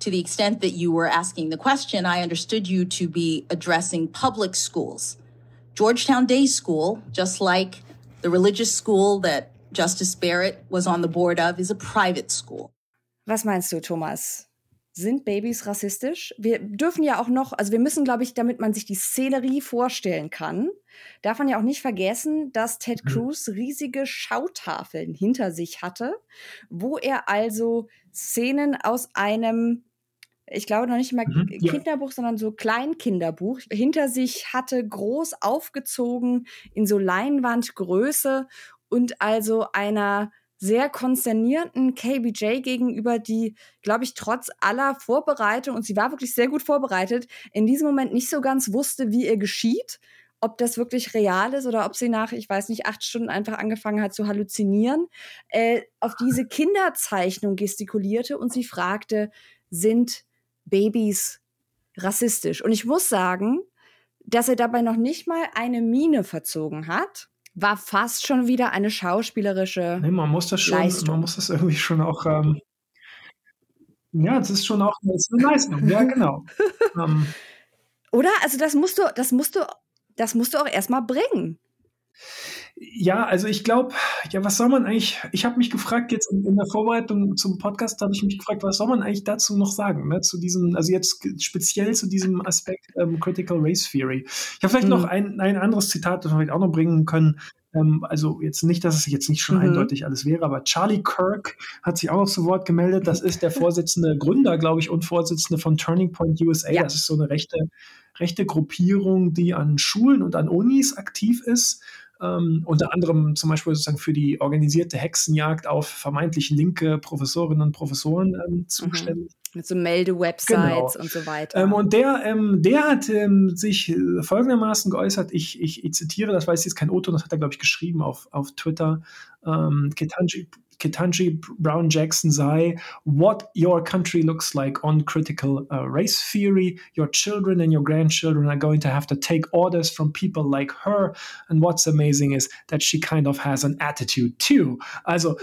to the extent that you were asking the question, I understood you to be addressing public schools. Georgetown Day School, just like the religious school that Justice Barrett was on the board of, is a private school. Was meinst du, Thomas? Sind Babys rassistisch? Wir dürfen ja auch noch, also wir müssen, glaube ich, damit man sich die Szenerie vorstellen kann, darf man ja auch nicht vergessen, dass Ted mhm. Cruz riesige Schautafeln hinter sich hatte, wo er also Szenen aus einem ich glaube noch nicht mal mhm, Kinderbuch, ja. sondern so Kleinkinderbuch hinter sich hatte, groß aufgezogen in so Leinwandgröße und also einer sehr konzernierten KBJ gegenüber, die, glaube ich, trotz aller Vorbereitung, und sie war wirklich sehr gut vorbereitet, in diesem Moment nicht so ganz wusste, wie ihr geschieht. Ob das wirklich real ist oder ob sie nach, ich weiß nicht, acht Stunden einfach angefangen hat zu halluzinieren, äh, auf diese Kinderzeichnung gestikulierte und sie fragte, sind Babys rassistisch? Und ich muss sagen, dass er dabei noch nicht mal eine Miene verzogen hat, war fast schon wieder eine schauspielerische nee, man muss das schon, Leistung. man muss das irgendwie schon auch, ähm, ja, das ist schon auch eine Leistung, ja, genau. ähm, Oder? Also das musst du, das musst du, das musst du auch erstmal bringen. Ja, also ich glaube, ja, was soll man eigentlich, ich habe mich gefragt, jetzt in, in, der Vorbereitung zum Podcast habe ich mich gefragt, was soll man eigentlich dazu noch sagen, ne, zu diesem, also jetzt speziell zu diesem Aspekt ähm, Critical Race Theory. Ich habe vielleicht mhm. noch ein, ein anderes Zitat, das wir vielleicht auch noch bringen können, ähm, also jetzt nicht, dass es jetzt nicht schon mhm. eindeutig alles wäre, aber Charlie Kirk hat sich auch noch zu Wort gemeldet. Das ist der Vorsitzende, Gründer, glaube ich, und Vorsitzende von Turning Point USA. Ja. Das ist so eine rechte, rechte Gruppierung, die an Schulen und an Unis aktiv ist ähm, unter anderem zum Beispiel sozusagen für die organisierte Hexenjagd auf vermeintlich linke Professorinnen und Professoren ähm, mhm. zuständig. Mhm. Mit so Melde-Websites genau. und so weiter. Ähm, und der, ähm, der hat ähm, sich äh, folgendermaßen geäußert, ich, ich, ich, zitiere, das weiß jetzt kein Otto, das hat er, glaube ich, geschrieben auf, auf Twitter. Ähm, Ketanji Ketanji Brown Jackson sei what your country looks like on critical uh, race theory. Your children and your grandchildren are going to have to take orders from people like her. And what's amazing is that she kind of has an attitude too. Also,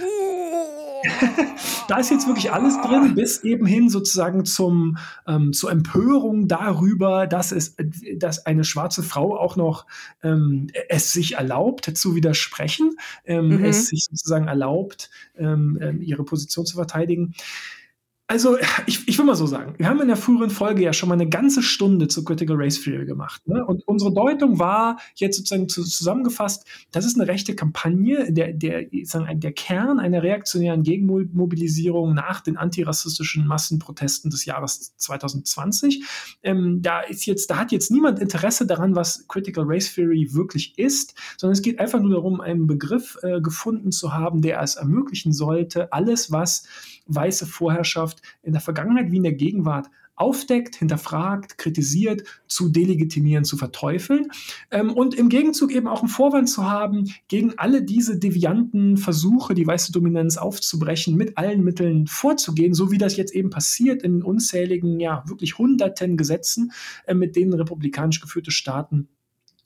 da ist jetzt wirklich alles drin, bis eben hin sozusagen zum, ähm, zur Empörung darüber, dass es, dass eine schwarze Frau auch noch ähm, es sich erlaubt zu widersprechen, ähm, mhm. es sich sozusagen erlaubt, ähm, ähm, ihre Position zu verteidigen. Also, ich, ich will mal so sagen, wir haben in der früheren Folge ja schon mal eine ganze Stunde zu Critical Race Theory gemacht. Ne? Und unsere Deutung war jetzt sozusagen zusammengefasst, das ist eine rechte Kampagne, der, der, sozusagen der Kern einer reaktionären Gegenmobilisierung nach den antirassistischen Massenprotesten des Jahres 2020. Ähm, da ist jetzt, da hat jetzt niemand Interesse daran, was Critical Race Theory wirklich ist, sondern es geht einfach nur darum, einen Begriff äh, gefunden zu haben, der es ermöglichen sollte, alles, was weiße Vorherrschaft in der Vergangenheit wie in der Gegenwart aufdeckt, hinterfragt, kritisiert, zu delegitimieren, zu verteufeln ähm, und im Gegenzug eben auch einen Vorwand zu haben, gegen alle diese devianten Versuche, die weiße Dominanz aufzubrechen, mit allen Mitteln vorzugehen, so wie das jetzt eben passiert in unzähligen, ja, wirklich hunderten Gesetzen, äh, mit denen republikanisch geführte Staaten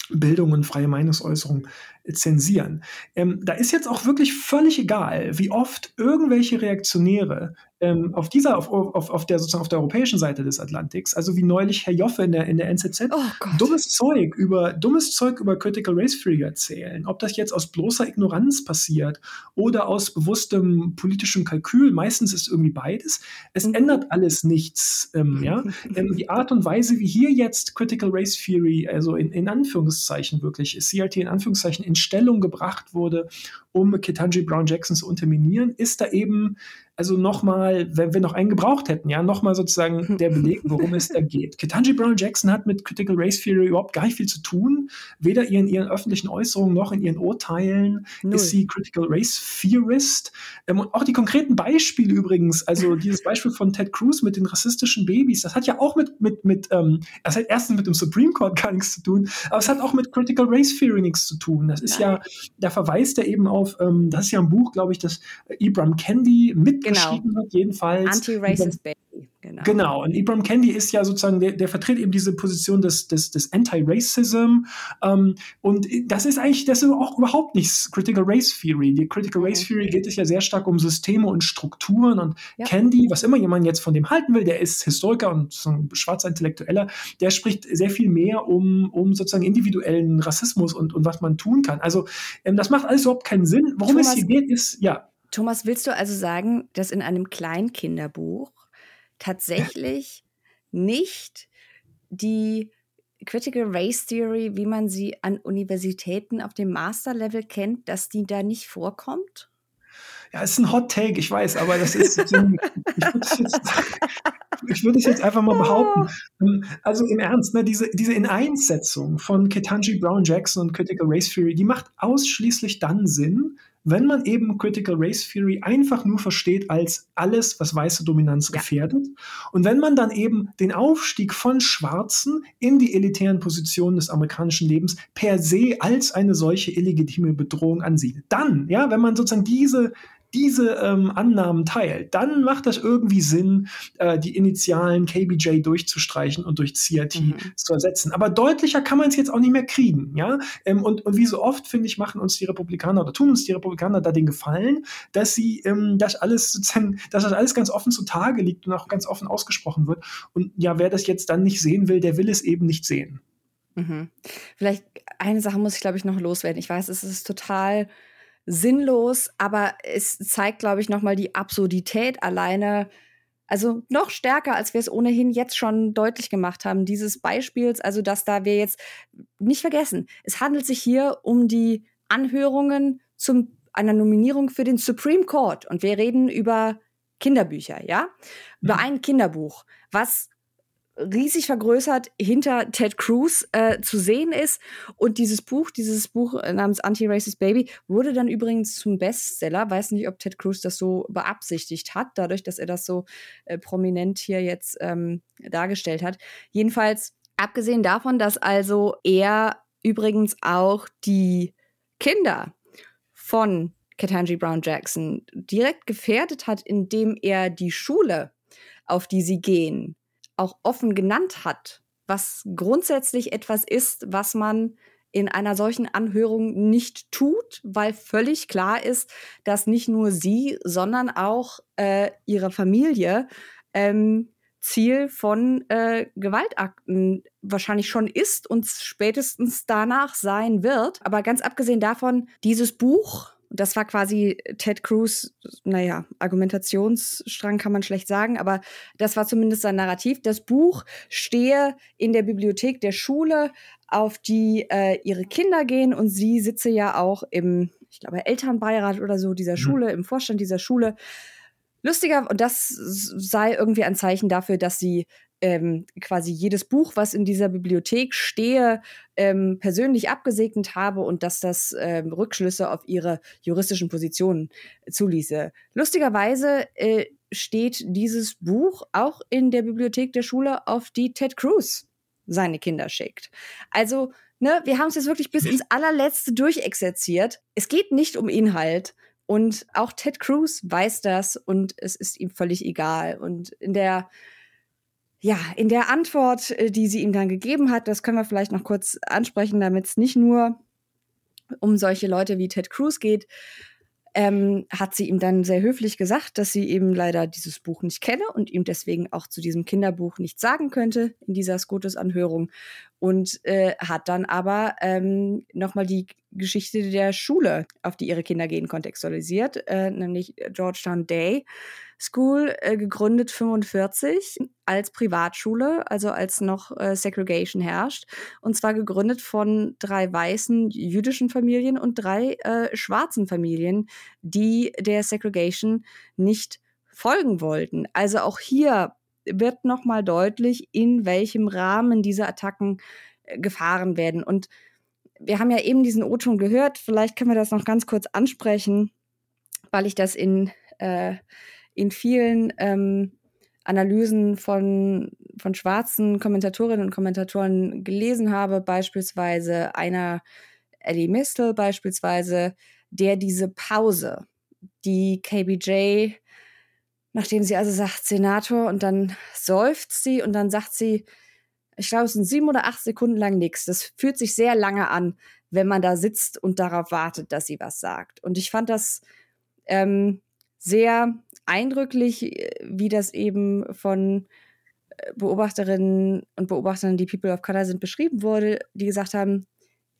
Bildung und freie Meinungsäußerung zensieren. Ähm, da ist jetzt auch wirklich völlig egal, wie oft irgendwelche Reaktionäre ähm, auf dieser, auf, auf, auf der sozusagen auf der europäischen Seite des Atlantiks, also wie neulich Herr Joffe in der, in der NZZ, oh dummes Zeug über dummes Zeug über Critical Race Theory erzählen. Ob das jetzt aus bloßer Ignoranz passiert oder aus bewusstem politischem Kalkül, meistens ist irgendwie beides. Es mhm. ändert alles nichts. Ähm, ja? ähm, die Art und Weise, wie hier jetzt Critical Race Theory, also in, in Anführungszeichen wirklich, CRT in Anführungszeichen Stellung gebracht wurde, um Ketanji Brown Jackson zu unterminieren, ist da eben also nochmal, wenn wir noch einen gebraucht hätten, ja, nochmal sozusagen der Beleg, worum es da geht. Ketanji Brown Jackson hat mit Critical Race Theory überhaupt gar nicht viel zu tun. Weder in ihren öffentlichen Äußerungen noch in ihren Urteilen Null. ist sie Critical Race Theorist. Ähm, und auch die konkreten Beispiele übrigens, also dieses Beispiel von Ted Cruz mit den rassistischen Babys, das hat ja auch mit, mit, mit, ähm, das hat erstens mit dem Supreme Court gar nichts zu tun, aber es hat auch mit Critical Race Theory nichts zu tun. Das ist Nein. ja, da verweist er eben auf, ähm, das ist ja ein Buch, glaube ich, das Ibram Kendi mit genau. geschrieben wird, jedenfalls. Anti-Racist Baby. Genau. genau. Und Ibram Kendi ist ja sozusagen, der, der vertritt eben diese Position des, des, des Anti-Racism. Ähm, und das ist eigentlich, das ist auch überhaupt nicht Critical Race Theory. Die Critical Race. Theory geht es ja sehr stark um Systeme und Strukturen. Und ja. Kendi, was immer jemand jetzt von dem halten will, der ist Historiker und so ein schwarzer Intellektueller, der spricht sehr viel mehr um, um sozusagen individuellen Rassismus und, und was man tun kann. Also ähm, das macht alles überhaupt keinen Sinn. Worum Thomas, es hier geht, ist, ja. Thomas, willst du also sagen, dass in einem Kleinkinderbuch tatsächlich nicht die Critical Race Theory, wie man sie an Universitäten auf dem Masterlevel kennt, dass die da nicht vorkommt? Ja, ist ein Hot Take, ich weiß, aber das ist. ich würde es jetzt, würd jetzt, einfach mal behaupten. Also im Ernst, ne, diese, diese Ineinssetzung von Ketanji Brown Jackson und Critical Race Theory, die macht ausschließlich dann Sinn, wenn man eben Critical Race Theory einfach nur versteht als alles, was weiße Dominanz ja. gefährdet. Und wenn man dann eben den Aufstieg von Schwarzen in die elitären Positionen des amerikanischen Lebens per se als eine solche illegitime Bedrohung ansieht, dann, ja, wenn man sozusagen diese diese ähm, Annahmen teilt, dann macht das irgendwie Sinn, äh, die Initialen KBJ durchzustreichen und durch CRT mhm. zu ersetzen. Aber deutlicher kann man es jetzt auch nicht mehr kriegen, ja. Ähm, und, und wie so oft, finde ich, machen uns die Republikaner oder tun uns die Republikaner da den Gefallen, dass sie ähm, das alles sozusagen, dass das alles ganz offen zutage liegt und auch ganz offen ausgesprochen wird. Und ja, wer das jetzt dann nicht sehen will, der will es eben nicht sehen. Mhm. Vielleicht eine Sache muss ich, glaube ich, noch loswerden. Ich weiß, es ist total sinnlos, aber es zeigt, glaube ich, nochmal die Absurdität alleine. Also noch stärker, als wir es ohnehin jetzt schon deutlich gemacht haben, dieses Beispiels, also dass da wir jetzt nicht vergessen, es handelt sich hier um die Anhörungen zum einer Nominierung für den Supreme Court und wir reden über Kinderbücher, ja? Über mhm. ein Kinderbuch, was riesig vergrößert hinter Ted Cruz äh, zu sehen ist. Und dieses Buch, dieses Buch namens Anti-Racist Baby, wurde dann übrigens zum Bestseller. Weiß nicht, ob Ted Cruz das so beabsichtigt hat, dadurch, dass er das so äh, prominent hier jetzt ähm, dargestellt hat. Jedenfalls, abgesehen davon, dass also er übrigens auch die Kinder von Ketanji Brown Jackson direkt gefährdet hat, indem er die Schule, auf die sie gehen, auch offen genannt hat, was grundsätzlich etwas ist, was man in einer solchen Anhörung nicht tut, weil völlig klar ist, dass nicht nur sie, sondern auch äh, ihre Familie ähm, Ziel von äh, Gewaltakten wahrscheinlich schon ist und spätestens danach sein wird. Aber ganz abgesehen davon, dieses Buch das war quasi Ted Cruz, naja, Argumentationsstrang kann man schlecht sagen, aber das war zumindest sein Narrativ. Das Buch stehe in der Bibliothek der Schule, auf die äh, ihre Kinder gehen und sie sitze ja auch im, ich glaube, Elternbeirat oder so dieser mhm. Schule, im Vorstand dieser Schule. Lustiger, und das sei irgendwie ein Zeichen dafür, dass sie ähm, quasi jedes Buch, was in dieser Bibliothek stehe, ähm, persönlich abgesegnet habe und dass das ähm, Rückschlüsse auf ihre juristischen Positionen zuließe. Lustigerweise äh, steht dieses Buch auch in der Bibliothek der Schule, auf die Ted Cruz seine Kinder schickt. Also, ne, wir haben es jetzt wirklich bis ins allerletzte durchexerziert. Es geht nicht um Inhalt. Und auch Ted Cruz weiß das und es ist ihm völlig egal. Und in der ja, in der Antwort, äh, die sie ihm dann gegeben hat, das können wir vielleicht noch kurz ansprechen, damit es nicht nur um solche Leute wie Ted Cruz geht, ähm, hat sie ihm dann sehr höflich gesagt, dass sie eben leider dieses Buch nicht kenne und ihm deswegen auch zu diesem Kinderbuch nichts sagen könnte in dieser Scotus-Anhörung. Und äh, hat dann aber ähm, nochmal die Geschichte der Schule, auf die ihre Kinder gehen, kontextualisiert, äh, nämlich Georgetown Day School, äh, gegründet 45 als Privatschule, also als noch äh, Segregation herrscht. Und zwar gegründet von drei weißen jüdischen Familien und drei äh, schwarzen Familien, die der Segregation nicht folgen wollten. Also auch hier wird nochmal deutlich, in welchem Rahmen diese Attacken äh, gefahren werden. Und wir haben ja eben diesen O-Ton gehört, vielleicht können wir das noch ganz kurz ansprechen, weil ich das in äh, in vielen ähm, Analysen von, von schwarzen Kommentatorinnen und Kommentatoren gelesen habe, beispielsweise einer Ellie Mistel beispielsweise, der diese Pause, die KBJ, nachdem sie also sagt Senator und dann seufzt sie und dann sagt sie, ich glaube, es sind sieben oder acht Sekunden lang nichts. Das fühlt sich sehr lange an, wenn man da sitzt und darauf wartet, dass sie was sagt. Und ich fand das ähm, sehr eindrücklich, äh, wie das eben von äh, Beobachterinnen und Beobachtern, die People of Color sind, beschrieben wurde, die gesagt haben,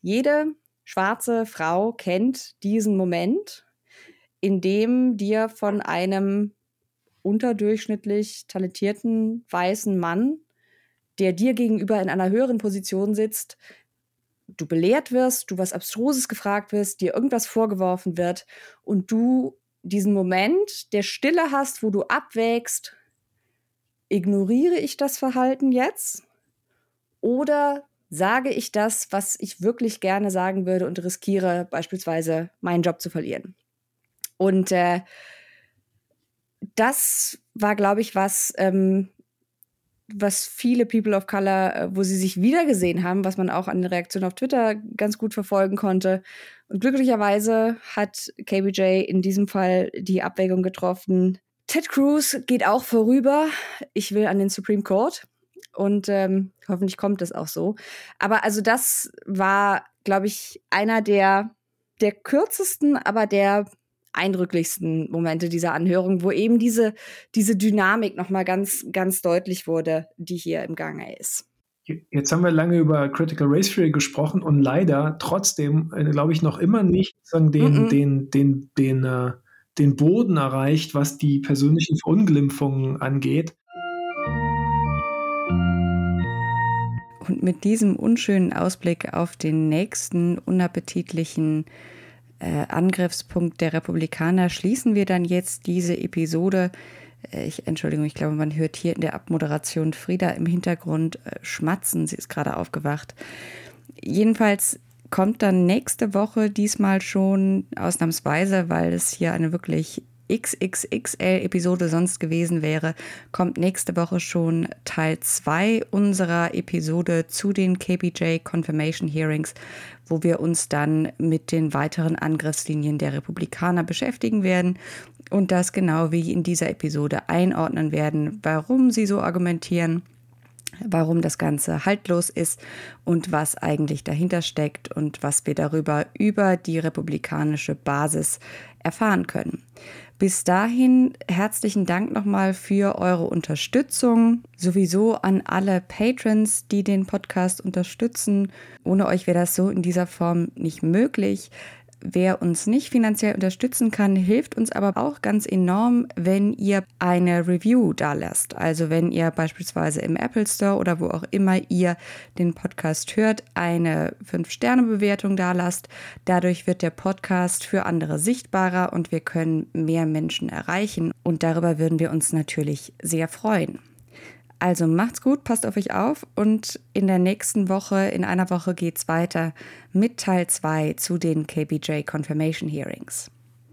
jede schwarze Frau kennt diesen Moment, in dem dir von einem unterdurchschnittlich talentierten weißen Mann, der dir gegenüber in einer höheren Position sitzt, du belehrt wirst, du was Abstruses gefragt wirst, dir irgendwas vorgeworfen wird und du diesen Moment der Stille hast, wo du abwägst, ignoriere ich das Verhalten jetzt oder sage ich das, was ich wirklich gerne sagen würde und riskiere beispielsweise meinen Job zu verlieren. Und äh, das war, glaube ich, was, ähm, was viele People of Color, äh, wo sie sich wiedergesehen haben, was man auch an den Reaktionen auf Twitter ganz gut verfolgen konnte. Und glücklicherweise hat KBJ in diesem Fall die Abwägung getroffen. Ted Cruz geht auch vorüber. Ich will an den Supreme Court. Und ähm, hoffentlich kommt es auch so. Aber also das war, glaube ich, einer der, der kürzesten, aber der eindrücklichsten Momente dieser Anhörung, wo eben diese, diese Dynamik nochmal ganz, ganz deutlich wurde, die hier im Gange ist. Jetzt haben wir lange über Critical Race Theory gesprochen und leider trotzdem, äh, glaube ich, noch immer nicht den, mm -mm. den, den, den, äh, den Boden erreicht, was die persönlichen Verunglimpfungen angeht. Und mit diesem unschönen Ausblick auf den nächsten unappetitlichen äh, Angriffspunkt der Republikaner schließen wir dann jetzt diese Episode. Äh, ich, Entschuldigung, ich glaube, man hört hier in der Abmoderation Frieda im Hintergrund äh, schmatzen. Sie ist gerade aufgewacht. Jedenfalls kommt dann nächste Woche diesmal schon ausnahmsweise, weil es hier eine wirklich XXXL-Episode sonst gewesen wäre, kommt nächste Woche schon Teil 2 unserer Episode zu den KPJ Confirmation Hearings, wo wir uns dann mit den weiteren Angriffslinien der Republikaner beschäftigen werden und das genau wie in dieser Episode einordnen werden, warum sie so argumentieren warum das Ganze haltlos ist und was eigentlich dahinter steckt und was wir darüber über die republikanische Basis erfahren können. Bis dahin herzlichen Dank nochmal für eure Unterstützung. Sowieso an alle Patrons, die den Podcast unterstützen. Ohne euch wäre das so in dieser Form nicht möglich. Wer uns nicht finanziell unterstützen kann, hilft uns aber auch ganz enorm, wenn ihr eine Review da lasst. Also wenn ihr beispielsweise im Apple Store oder wo auch immer ihr den Podcast hört, eine 5-Sterne-Bewertung da lasst. Dadurch wird der Podcast für andere sichtbarer und wir können mehr Menschen erreichen. Und darüber würden wir uns natürlich sehr freuen. Also macht's gut, passt auf euch auf und in der nächsten Woche, in einer Woche geht's weiter mit Teil 2 zu den KBJ Confirmation Hearings.